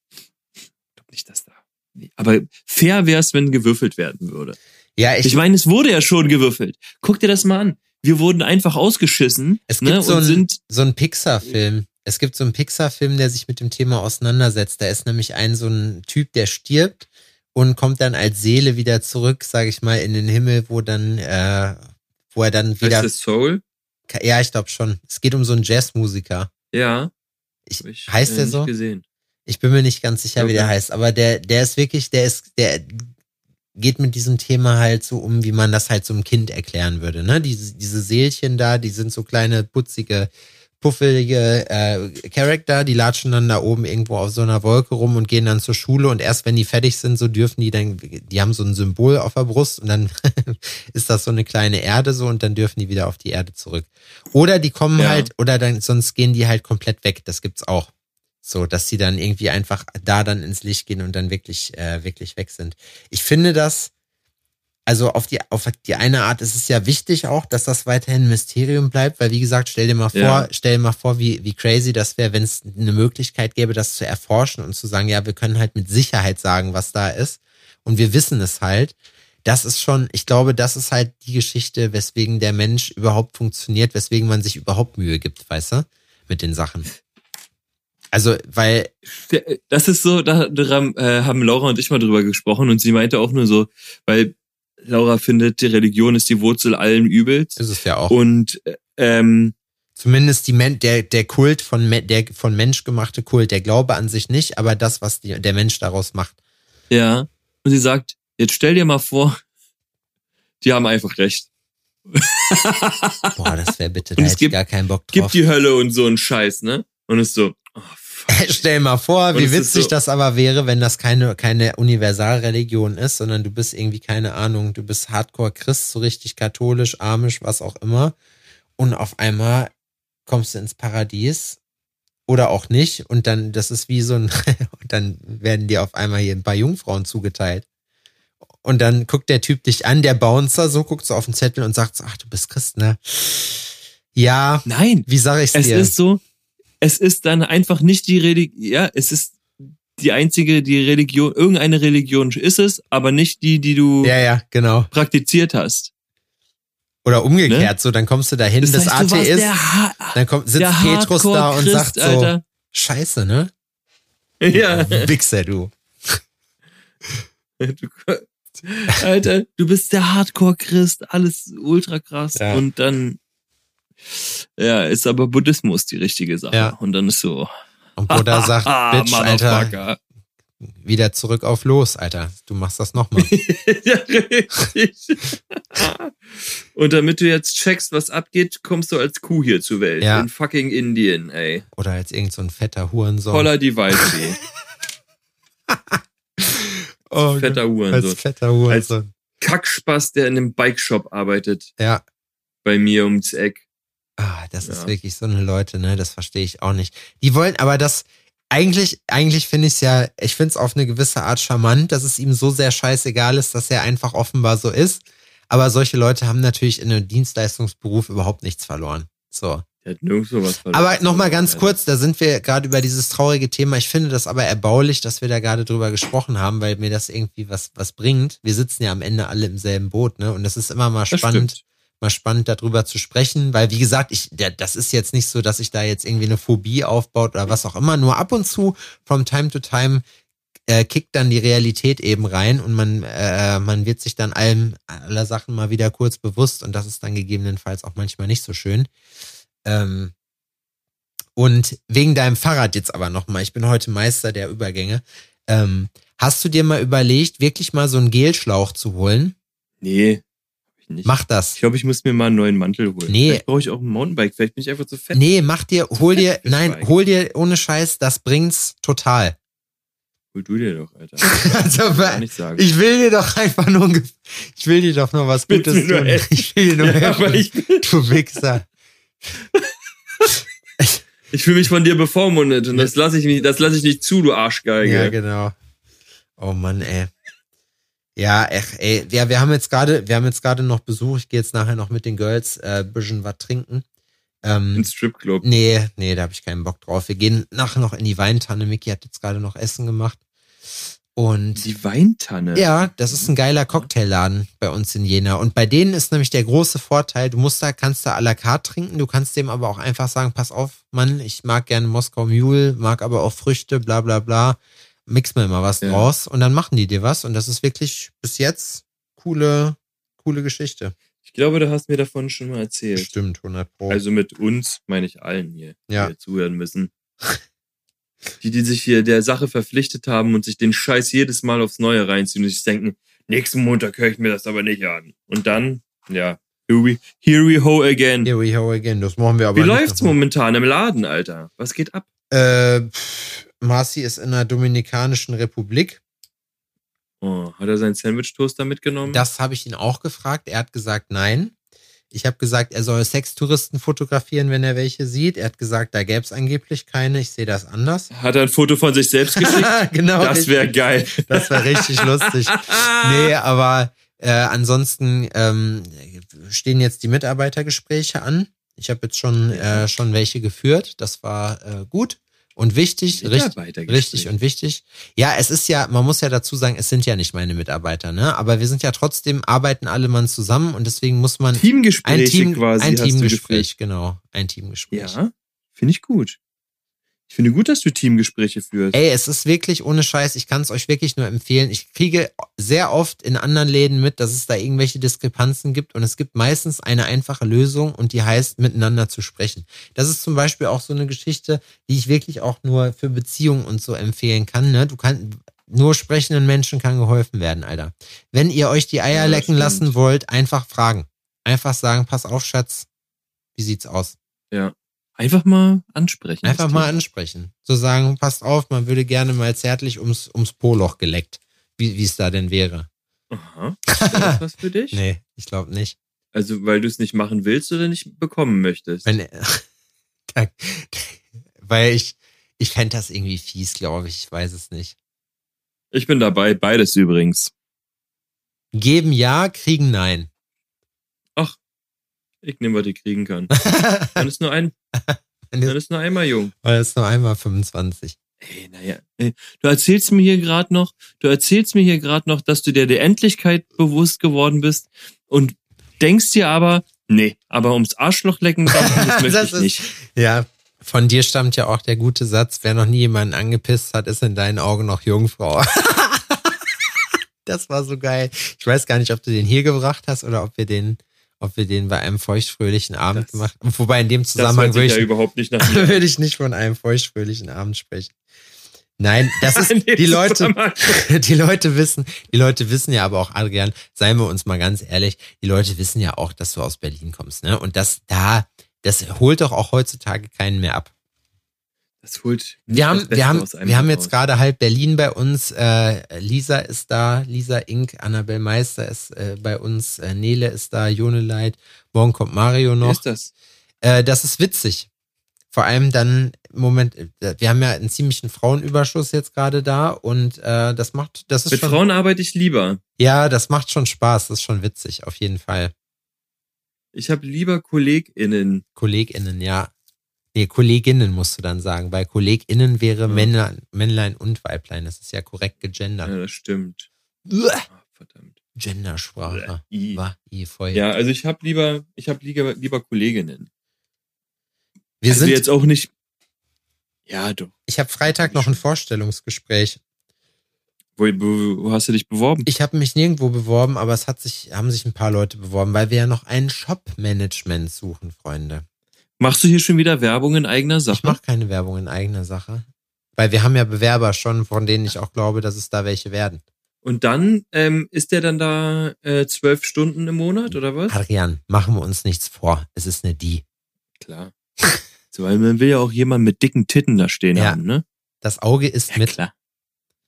C: ich glaube nicht, dass da. Nee. Aber fair wäre es, wenn gewürfelt werden würde.
B: Ja, ich,
C: Ich meine, es wurde ja schon gewürfelt. Guck dir das mal an. Wir wurden einfach ausgeschissen
B: es gibt
C: ne,
B: so einen
C: sind
B: so einen Pixar-Film. Es gibt so einen Pixar-Film, der sich mit dem Thema auseinandersetzt. Da ist nämlich ein so ein Typ, der stirbt und kommt dann als Seele wieder zurück, sage ich mal, in den Himmel, wo dann, äh, wo er dann wieder.
C: Heißt das Soul?
B: Ja, ich glaube schon. Es geht um so einen Jazzmusiker.
C: Ja.
B: Ich,
C: ich,
B: heißt
C: äh,
B: der
C: nicht
B: so?
C: Gesehen.
B: Ich bin mir nicht ganz sicher, wie der
C: Okay.
B: heißt, aber der, der ist wirklich, der ist, der geht mit diesem Thema halt so um, wie man das halt so einem Kind erklären würde. Ne? Diese, diese Seelchen da, die sind so kleine putzige, puffelige äh, Charakter, die latschen dann da oben irgendwo auf so einer Wolke rum und gehen dann zur Schule und erst wenn die fertig sind, so dürfen die dann, die haben so ein Symbol auf der Brust und dann ist das so eine kleine Erde so und dann dürfen die wieder auf die Erde zurück. Oder die kommen
C: Ja.
B: halt, oder dann, sonst gehen die halt komplett weg, das gibt's auch. So, dass sie dann irgendwie einfach da dann ins Licht gehen und dann wirklich, äh, wirklich weg sind. Ich finde das, also auf die, auf die eine Art ist es ja wichtig auch, dass das weiterhin ein Mysterium bleibt, weil wie gesagt, stell dir mal vor,
C: Ja.
B: stell dir mal vor, wie, wie crazy das wäre, wenn es eine Möglichkeit gäbe, das zu erforschen und zu sagen, ja, wir können halt mit Sicherheit sagen, was da ist. Und wir wissen es halt. Das ist schon, ich glaube, das ist halt die Geschichte, weswegen der Mensch überhaupt funktioniert, weswegen man sich überhaupt Mühe gibt, weißt du, mit den Sachen. Also, weil,
C: Der- Das ist so, da, da äh, haben Laura und ich mal drüber gesprochen und sie meinte auch nur so, weil Laura findet, die Religion ist die Wurzel allen Übels.
B: ist es ja auch.
C: Und äh, ähm,
B: Zumindest die Men der, der Kult von, der von Mensch gemachte Kult, der Glaube an sich nicht, aber das, was die, der Mensch daraus macht.
C: ja, und sie sagt, jetzt stell dir mal vor, die haben einfach recht.
B: Boah, das wäre bitte, da
C: gibt-
B: gar keinen Bock drauf.
C: Gibt die Hölle und so ein Scheiß, ne? Und ist so.
B: Stell mal vor,
C: Und
B: wie
C: es
B: witzig
C: so-
B: das aber wäre, wenn das keine, keine Universalreligion ist, sondern du bist irgendwie, keine Ahnung, du bist Hardcore-Christ, so richtig katholisch, amisch, was auch immer. Und auf einmal kommst du ins Paradies oder auch nicht. Und dann, das ist wie so ein, und dann werden dir auf einmal hier ein paar Jungfrauen zugeteilt. Und dann guckt der Typ dich an, der Bouncer, so guckt so auf den Zettel und sagt so, ach, du bist Christ, ne? Ja,
C: Nein,
B: wie sag ich's
C: es
B: dir?
C: ist so, es ist dann einfach nicht die Religion, ja, es ist die einzige, die Religion, irgendeine Religion ist es, aber nicht die, die du
B: ja, ja, genau.
C: praktiziert hast.
B: Oder umgekehrt, so, dann kommst du dahin, das,
C: Ne? heißt,
B: Atheist, dann kommt, sitzt Petrus da und
C: Hardcore-Christ,
B: sagt so,
C: Alter.
B: scheiße, ne?
C: Ja.
B: Wichser, du.
C: Du, Alter, du bist der Hardcore-Christ, alles ultra krass.
B: Ja.
C: Und dann, ja, ist aber Buddhismus die richtige Sache.
B: Ja.
C: Und dann ist so,
B: Und Buddha sagt,
C: ah,
B: Bitch, Alter, wieder zurück auf los, Alter. Du machst das nochmal.
C: ja, richtig. Und damit du jetzt checkst, was abgeht, kommst du als Kuh hier zur Welt.
B: Ja.
C: In fucking Indien, ey.
B: Oder als irgend so ein fetter Hurensohn.
C: Voller die Waldfee.
B: oh,
C: fetter
B: Als
C: Hurensohn.
B: fetter Hurensohn.
C: Kackspaß, der in einem Bikeshop arbeitet.
B: Ja.
C: Bei mir ums Eck.
B: Ah, das ist
C: Ja.
B: wirklich so eine Leute, ne? Das verstehe ich auch nicht. Die wollen, aber das, eigentlich, eigentlich finde ich es ja, ich finde es auf eine gewisse Art charmant, dass es ihm so sehr scheißegal ist, dass er einfach offenbar so ist. Aber solche Leute haben natürlich in einem Dienstleistungsberuf überhaupt nichts verloren. So.
C: Der hat nirgendwo was verloren.
B: Aber nochmal ganz kurz, da sind wir gerade über dieses traurige Thema. Ich finde das aber erbaulich, dass wir da gerade drüber gesprochen haben, weil mir das irgendwie was, was bringt. Wir sitzen ja am Ende alle im selben Boot, ne? Und das ist immer mal
C: Das
B: spannend,
C: stimmt.
B: Mal spannend darüber zu sprechen, weil wie gesagt, ich, das ist jetzt nicht so, dass ich da jetzt irgendwie eine Phobie aufbaut oder was auch immer. Nur ab und zu, from time to time, äh, kickt dann die Realität eben rein und man, äh, man wird sich dann allem, aller Sachen mal wieder kurz bewusst und das ist dann gegebenenfalls auch manchmal nicht so schön. Ähm, und wegen deinem Fahrrad jetzt aber nochmal, ich bin heute Meister der Übergänge. Ähm, hast du dir mal überlegt, wirklich mal so einen Gelschlauch zu holen?
C: Nee, ich nicht.
B: Mach das.
C: Ich glaube, ich muss mir mal einen neuen Mantel holen.
B: Nee.
C: Vielleicht brauche ich auch ein Mountainbike. Vielleicht bin ich einfach zu fett.
B: Nee, mach dir, hol dir, nein,
C: Bike.
B: hol dir ohne Scheiß, das bringt's total.
C: Hol du dir doch, Alter.
B: Also, ich will dir doch einfach nur, ich will dir doch nur was
C: Willst
B: Gutes tun.
C: helfen?
B: Ich will dir nur
C: ja,
B: helfen.
C: ich,
B: du Wichser.
C: ich fühle mich von dir bevormundet und das lasse ich nicht, das lasse ich nicht zu, du Arschgeige.
B: Ja, genau. Oh Mann, ey. Ja, ech, ey, ja, wir haben jetzt gerade, wir haben jetzt gerade noch Besuch. Ich gehe jetzt nachher noch mit den Girls äh, bisschen was trinken. Ähm,
C: Ein Stripclub.
B: nee, nee, da habe ich keinen Bock drauf. Wir gehen nachher noch in die Weintanne. Micky hat jetzt gerade noch Essen gemacht. Und
C: Die Weintanne.
B: ja, das ist ein geiler Cocktailladen bei uns in Jena. Und bei denen ist nämlich der große Vorteil, du musst da, kannst da à la carte trinken, du kannst dem aber auch einfach sagen, pass auf, Mann, ich mag gerne Moskau Mule, mag aber auch Früchte, bla bla bla. Mix mir mal was
C: Ja.
B: draus und dann machen die dir was. Und das ist wirklich bis jetzt coole, coole Geschichte.
C: Ich glaube, du hast mir davon schon mal erzählt.
B: Stimmt, 100 Pro.
C: Also mit uns meine ich allen hier,
B: Ja.
C: die hier zuhören müssen. Die, die sich hier der Sache verpflichtet haben und sich den Scheiß jedes Mal aufs Neue reinziehen und sich denken, nächsten Montag höre ich mir das aber nicht an. Und dann, ja, Here we, here we ho again.
B: Here we go again. Das machen wir aber
C: Wie läuft's momentan im Laden, Alter? Was geht ab?
B: Äh, pff, Marci ist in der Dominikanischen Republik.
C: Oh, hat er seinen Sandwich-Toaster mitgenommen?
B: Das habe ich ihn auch gefragt. Er hat gesagt, nein. Ich habe gesagt, er soll Sextouristen fotografieren, wenn er welche sieht. Er hat gesagt, da gäbe es angeblich keine. Ich sehe das anders.
C: Hat er ein Foto von sich selbst geschickt?
B: genau.
C: das wäre geil.
B: Das wäre richtig lustig. Nee, aber äh, ansonsten ähm, stehen jetzt die Mitarbeitergespräche an. Ich habe jetzt schon, äh, schon welche geführt. Das war äh, gut und wichtig. Richtig, richtig und wichtig. Ja, es ist ja, man muss ja dazu sagen, es sind ja nicht meine Mitarbeiter, ne? Aber wir sind ja trotzdem, arbeiten alle Mann zusammen und deswegen muss man
C: Teamgespräche
B: ein Team,
C: quasi.
B: ein Teamgespräch, genau, ein Teamgespräch.
C: Ja, finde ich gut. Ich finde gut, dass du Teamgespräche führst.
B: Ey, es ist wirklich ohne Scheiß, ich kann es euch wirklich nur empfehlen. Ich kriege sehr oft in anderen Läden mit, dass es da irgendwelche Diskrepanzen gibt und es gibt meistens eine einfache Lösung und die heißt, miteinander zu sprechen. Das ist zum Beispiel auch so eine Geschichte, die ich wirklich auch nur für Beziehungen und so empfehlen kann. Ne? Du kannst nur sprechenden Menschen kann geholfen werden, Alter. Wenn ihr euch die Eier
C: Ja,
B: lecken
C: stimmt.
B: lassen wollt, einfach fragen. Einfach sagen, pass auf, Schatz, wie sieht's aus?
C: Ja. Einfach mal ansprechen.
B: Einfach mal ansprechen. So sagen, passt auf, man würde gerne mal zärtlich ums, ums Po-Loch geleckt. Wie wie es da denn wäre.
C: Aha. Ist das was für dich?
B: Nee, ich glaube nicht.
C: Also, weil du es nicht machen willst oder nicht bekommen möchtest?
B: Wenn, weil ich, ich fände das irgendwie fies, glaube ich. Ich weiß es nicht.
C: Ich bin dabei, beides übrigens.
B: Geben ja, kriegen nein.
C: Ich nehme, was ich kriegen kann. Dann ist nur ein, dann ist nur einmal jung.
B: Weil es nur einmal 25.
C: Ey, naja. Ey, Du erzählst mir hier gerade noch, du erzählst mir hier gerade noch, dass du dir der Endlichkeit bewusst geworden bist und denkst dir aber, nee, aber ums Arschloch lecken, das möchte
B: Das
C: ich
B: ist-
C: nicht.
B: Ja, von dir stammt ja auch der gute Satz, wer noch nie jemanden angepisst hat, ist in deinen Augen noch Jungfrau. das war so geil. Ich weiß gar nicht, ob du den hier gebracht hast oder ob wir den, ob wir den bei einem feuchtfröhlichen Abend
C: Das-
B: gemacht haben. Wobei in dem Zusammenhang würde
C: ja
B: ich,
C: überhaupt nicht nach
B: würde ich nicht von einem feuchtfröhlichen Abend sprechen. Nein, das ist, die Leute, die Leute wissen, die Leute wissen ja aber auch, Adrian, seien wir uns mal ganz ehrlich, die Leute wissen ja auch, dass du aus Berlin kommst, ne? Und das da, das holt doch auch heutzutage keinen mehr ab.
C: Das holt
B: Wir haben, wir haben, wir haben jetzt gerade halb Berlin bei uns. Äh, Lisa ist da, Lisa Inc., Annabelle Meister ist äh, bei uns, äh, Nele ist da, Jone Light. Morgen kommt Mario
C: Wer
B: noch.
C: ist das?
B: Äh, das ist witzig. Vor allem dann, Moment, äh, wir haben ja einen ziemlichen Frauenüberschuss jetzt gerade da und äh, das macht, das ist
C: Mit
B: schon,
C: Frauen arbeite ich lieber.
B: ja, das macht schon Spaß, das ist schon witzig, auf jeden Fall.
C: Ich habe lieber KollegInnen.
B: KollegInnen, ja. Nee, Kolleginnen musst du dann sagen, weil KollegInnen wäre
C: Ja.
B: Männlein, Männlein und Weiblein, das ist ja korrekt gegendert.
C: Ja, das stimmt.
B: Uah.
C: Ah, verdammt.
B: Gendersprache.
C: I.
B: War i voll.
C: Ja, also ich habe lieber, ich habe lieber, lieber Kolleginnen.
B: Wir
C: also
B: sind,
C: jetzt auch nicht. Ja, doch.
B: ich habe Freitag noch ein Vorstellungsgespräch.
C: Wo, wo, wo hast du dich beworben?
B: Ich habe mich nirgendwo beworben, aber es hat sich, haben sich ein paar Leute beworben, weil wir ja noch ein Shop-Management suchen, Freunde.
C: Machst du hier schon wieder Werbung in eigener Sache?
B: Ich mache keine Werbung in eigener Sache. Weil wir haben ja Bewerber schon, von denen ich auch glaube, dass es da welche werden.
C: Und dann ähm, ist der dann da äh, zwölf Stunden im Monat oder was?
B: Adrian, machen wir uns nichts vor. Es ist eine die.
C: Klar. So, weil man will ja auch jemanden mit dicken Titten da stehen
B: Ja.
C: haben, ne?
B: Das Auge ist
C: Ja,
B: mit.
C: klar.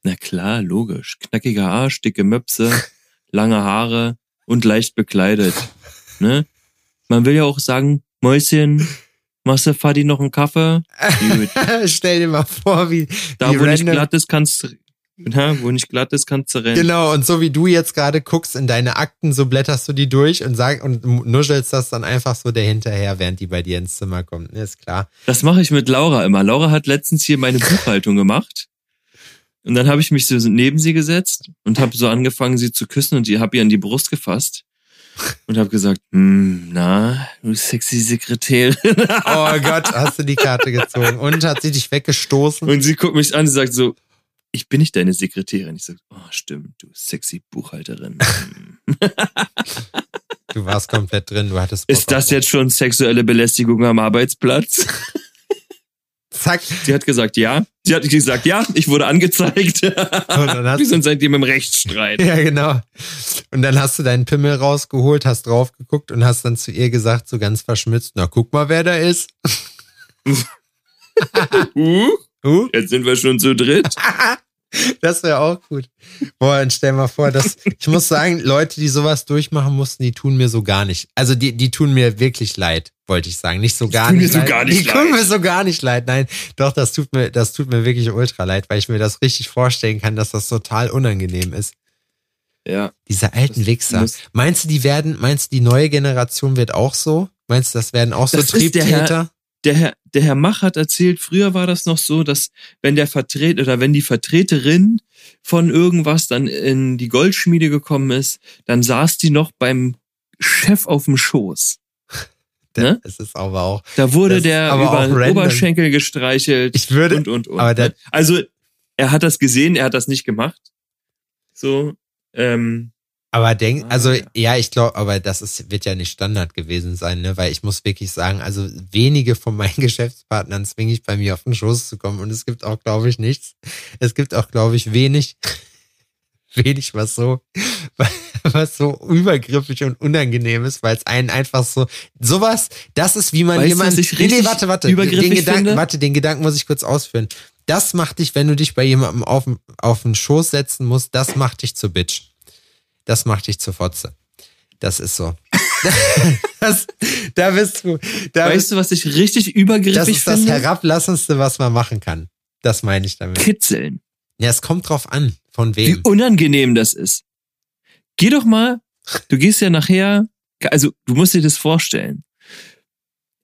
C: Na klar, logisch. Knackiger Arsch, dicke Möpse, lange Haare und leicht bekleidet. Ne? Man will ja auch sagen, Mäuschen, machst du Fadi noch einen Kaffee?
B: Stell dir mal vor, wie,
C: Da,
B: wie
C: wo nicht glatt ist, kannst du, na, wo nicht glatt ist, kannst du rennen.
B: Genau, und so wie du jetzt gerade guckst in deine Akten, so blätterst du die durch und sag und nuschelst das dann einfach so dahinterher, während die bei dir ins Zimmer kommt. Ne, ist klar.
C: Das mache ich mit Laura immer. Laura hat letztens hier meine Buchhaltung gemacht. Und dann habe ich mich so neben sie gesetzt und habe so angefangen, sie zu küssen und ich habe ihr an die Brust gefasst und habe gesagt, hm, na, du sexy Sekretärin.
B: Oh Gott, hast du die Karte gezogen und hat sie dich weggestoßen?
C: Und sie guckt mich an und sagt so, ich bin nicht deine Sekretärin. Ich sag, oh, stimmt, du sexy Buchhalterin. Hm.
B: Du warst komplett drin, du hattest Bock
C: Ist das jetzt schon sexuelle Belästigung am Arbeitsplatz?
B: Zack.
C: Sie hat gesagt, ja. Sie hat gesagt, ja, ich wurde angezeigt. Wir sind seitdem im Rechtsstreit.
B: Ja, genau. Und dann hast du deinen Pimmel rausgeholt, hast drauf geguckt und hast dann zu ihr gesagt, so ganz verschmitzt, na guck mal, wer da ist.
C: uh, uh? Jetzt sind wir schon zu dritt.
B: Das wäre auch gut. Boah, dann stell mal vor, dass ich muss sagen, Leute, die sowas durchmachen mussten, die tun mir so gar nicht. Also die, die tun mir wirklich leid, wollte ich sagen. Nicht so gar
C: die
B: nicht.
C: Tun mir so gar nicht
B: die
C: leid.
B: tun mir so gar nicht leid. Nein, doch, das tut mir, das tut mir wirklich ultra leid, weil ich mir das richtig vorstellen kann, dass das total unangenehm ist.
C: Ja.
B: Diese alten Wichser. Meinst du, die werden, meinst du, die neue Generation wird auch so? Meinst du, das werden auch so
C: Das
B: Triebtäter?
C: Der Herr, der Herr Mach hat erzählt, früher war das noch so, dass wenn der Vertreter oder wenn die Vertreterin von irgendwas dann in die Goldschmiede gekommen ist, dann saß die noch beim Chef auf dem Schoß. Ne?
B: Es ist aber auch.
C: Da wurde
B: Das
C: der über den. Oberschenkel gestreichelt
B: Ich würde,
C: und und und.
B: der-
C: ne? also er hat das gesehen, er hat das nicht gemacht. So, ähm,
B: Aber denk,
C: Ah,
B: also
C: ja.
B: ich glaube, aber das ist, wird ja nicht Standard gewesen sein, ne? Weil ich muss wirklich sagen, also wenige von meinen Geschäftspartnern zwinge ich bei mir auf den Schoß zu kommen und es gibt auch, glaube ich, nichts. Es gibt auch, glaube ich, wenig, wenig, was so, was so übergriffig und unangenehm ist, weil es einen einfach so, sowas, das ist wie man
C: Weißt du,
B: jemand,
C: was ich
B: nee, nee, warte, warte, den Gedanken, warte, den Gedanken muss ich kurz ausführen. Das macht dich, wenn du dich bei jemandem auf, auf den Schoß setzen musst, das macht dich zur Bitch. Das macht dich zur Fotze. Das ist so. das, da bist du. Da
C: weißt du, was ich richtig übergriffig
B: das ist das
C: finde?
B: Herablassendste, was man machen kann. Das meine ich damit.
C: Kitzeln.
B: Ja, es kommt drauf an, von
C: Wie
B: wem.
C: unangenehm das ist. Geh doch mal, du gehst ja nachher, also du musst dir das vorstellen.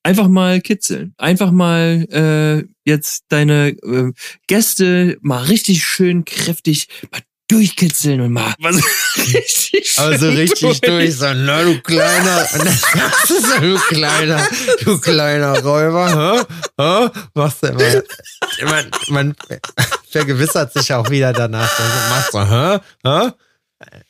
C: Einfach mal kitzeln. Einfach mal äh, jetzt deine äh, Gäste mal richtig schön kräftig mal durchkitzeln und mal was richtig
B: Also richtig durch, so, na du kleiner, so, du kleiner, du kleiner Räuber, hä? Hä? Machst du immer, man, man vergewissert sich auch wieder danach, also machst so, hä? Hä?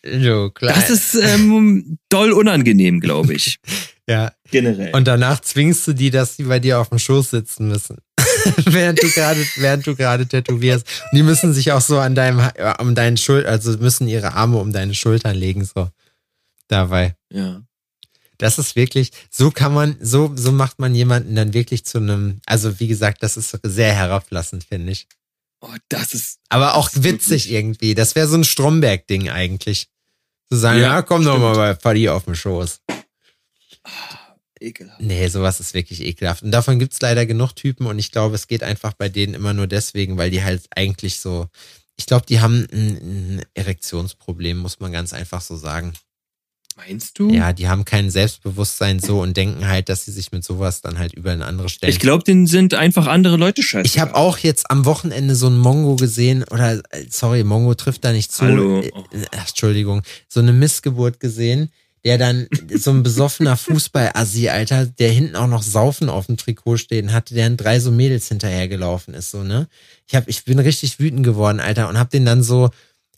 B: Du kleiner.
C: Das ist ähm, doll unangenehm, glaube ich.
B: ja,
C: Generell.
B: Und danach zwingst du die, dass die bei dir auf dem Schoß sitzen müssen. während du gerade, während du gerade tätowierst. Und die müssen sich auch so an deinem, um deinen Schul, also müssen ihre Arme um deine Schultern legen, so. Dabei.
C: ja.
B: Das ist wirklich, so kann man, so, so macht man jemanden dann wirklich zu einem, also wie gesagt, das ist sehr herablassend, finde ich.
C: Oh, das ist
B: Aber auch
C: ist
B: witzig
C: wirklich-
B: irgendwie. Das wäre so ein Stromberg-Ding eigentlich. Zu sagen, ja,
C: Ja,
B: komm doch mal bei Fadi auf den Schoß.
C: ekelhaft.
B: Nee, sowas ist wirklich ekelhaft. Und davon gibt's leider genug Typen und ich glaube, es geht einfach bei denen immer nur deswegen, weil die halt eigentlich so, ich glaube, die haben ein, ein Erektionsproblem, muss man ganz einfach so sagen.
C: Meinst du?
B: Ja, die haben kein Selbstbewusstsein so und denken halt, dass sie sich mit sowas dann halt über eine andere stellen.
C: Ich glaube, denen sind einfach andere Leute scheiße.
B: Ich habe auch jetzt am Wochenende so ein Mongo gesehen, oder äh, sorry, Mongo trifft da nicht zu.
C: Hallo.
B: Äh, äh, Entschuldigung, so eine Missgeburt gesehen, der dann so ein besoffener Fußball-Assi, Alter, der hinten auch noch Saufen auf dem Trikot stehen hatte, der an drei so Mädels hinterhergelaufen ist, so, ne? Ich hab, ich bin richtig wütend geworden, Alter, und hab den dann so,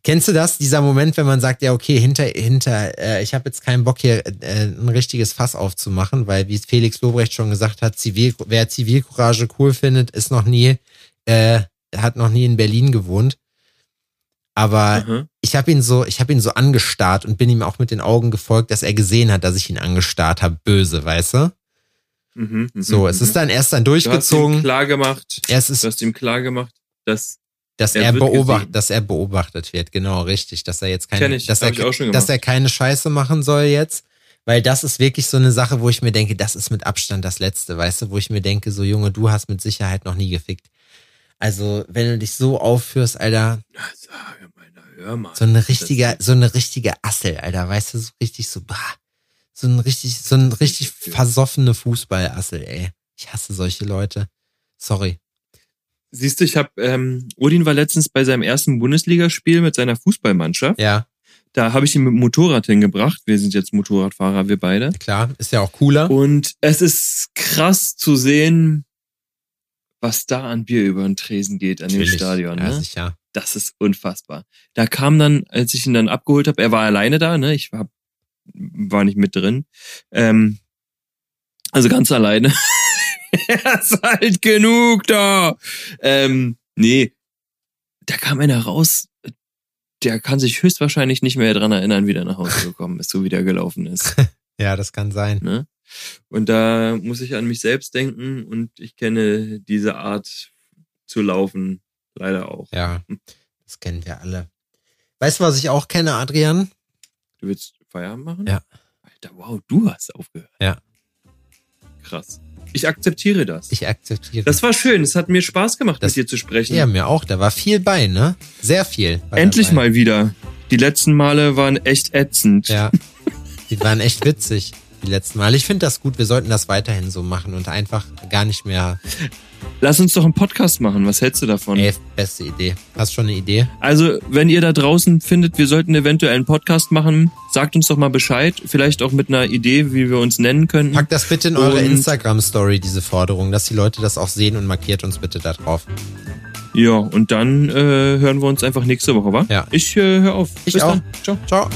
B: kennst du das? Dieser Moment, wenn man sagt, ja, okay, hinter, hinter, äh, ich habe jetzt keinen Bock hier äh, ein richtiges Fass aufzumachen, weil wie Felix Lobrecht schon gesagt hat, Zivil, wer Zivilcourage cool findet, ist noch nie, äh, hat noch nie in Berlin gewohnt. Aber
C: Aha.
B: ich habe ihn so, ich habe ihn so angestarrt und bin ihm auch mit den Augen gefolgt, dass er gesehen hat, dass ich ihn angestarrt habe, böse, weißt du?
C: Mhm, mhm,
B: So, es
C: mhm.
B: ist dann erst dann
C: Du hast ihm
B: durchgezogen.
C: klar gemacht,
B: Es
C: du
B: ist,
C: hast ihm klar gemacht, dass
B: dass
C: er
B: er,
C: wird
B: beobacht,
C: gesehen.
B: dass er beobachtet wird, genau, richtig, dass er jetzt keine,
C: ich,
B: dass er, dass er keine Scheiße machen soll jetzt, weil das ist wirklich so eine Sache, wo ich mir denke, das ist mit Abstand das Letzte, weißt du, wo ich mir denke, so Junge, du hast mit Sicherheit noch nie gefickt. Also, wenn du dich so aufführst, Alter,
C: Na, sage mal, hör mal.
B: so eine richtige, so eine richtige Assel, Alter, weißt du, so richtig so, bah, so ein richtig, so ein richtig versoffene Fußballassel, ey. Ich hasse solche Leute. Sorry.
C: Siehst du, ich habe ähm, Odin war letztens bei seinem ersten Bundesligaspiel mit seiner Fußballmannschaft.
B: Ja,
C: Da habe ich ihn mit dem Motorrad hingebracht. Wir sind jetzt Motorradfahrer, wir beide.
B: klar, ist ja auch cooler.
C: Und es ist krass zu sehen, was da an Bier über den Tresen geht an dem
B: Natürlich.
C: Stadion.
B: Ja,
C: Ne?
B: sicher.
C: Das ist unfassbar. Da kam dann, als ich ihn dann abgeholt habe, er war alleine da, ne? Ich war, war nicht mit drin. Ähm, also ganz alleine. er ist alt genug da. Ähm, nee, da kam einer raus, der kann sich höchstwahrscheinlich nicht mehr dran erinnern, wie der nach Hause gekommen ist, so wie der gelaufen ist.
B: Ja, das kann sein.
C: Ne? Und da muss ich an mich selbst denken und ich kenne diese Art zu laufen leider auch.
B: Ja, das kennen wir alle. Weißt du, was ich auch kenne, Adrian?
C: Du willst Feierabend machen?
B: Ja.
C: Alter, wow, du hast aufgehört.
B: Ja.
C: Krass. Ich akzeptiere das.
B: Ich akzeptiere.
C: das war schön. Es hat mir Spaß gemacht,
B: Das-
C: mit dir zu sprechen.
B: ja, mir auch. Da war viel bei, ne? Sehr viel.
C: Endlich mal wieder. Die letzten Male waren echt ätzend.
B: Ja. Die waren echt witzig, die letzten Mal. Ich finde das gut. Wir sollten das weiterhin so machen und einfach gar nicht mehr.
C: Lass uns doch einen Podcast machen. Was hältst du davon?
B: Ey, beste Idee. Hast schon eine Idee?
C: Also, wenn ihr da draußen findet, wir sollten eventuell einen Podcast machen, sagt uns doch mal Bescheid. Vielleicht auch mit einer Idee, wie wir uns nennen könnten.
B: Packt das bitte in eure Instagram-Story, diese Forderung, dass die Leute das auch sehen und markiert uns bitte da drauf.
C: Ja, und dann äh, hören wir uns einfach nächste Woche, wa?
B: Ja.
C: Ich äh, höre auf.
B: Ich
C: Bis
B: auch.
C: Dann. Ciao.
B: Ciao.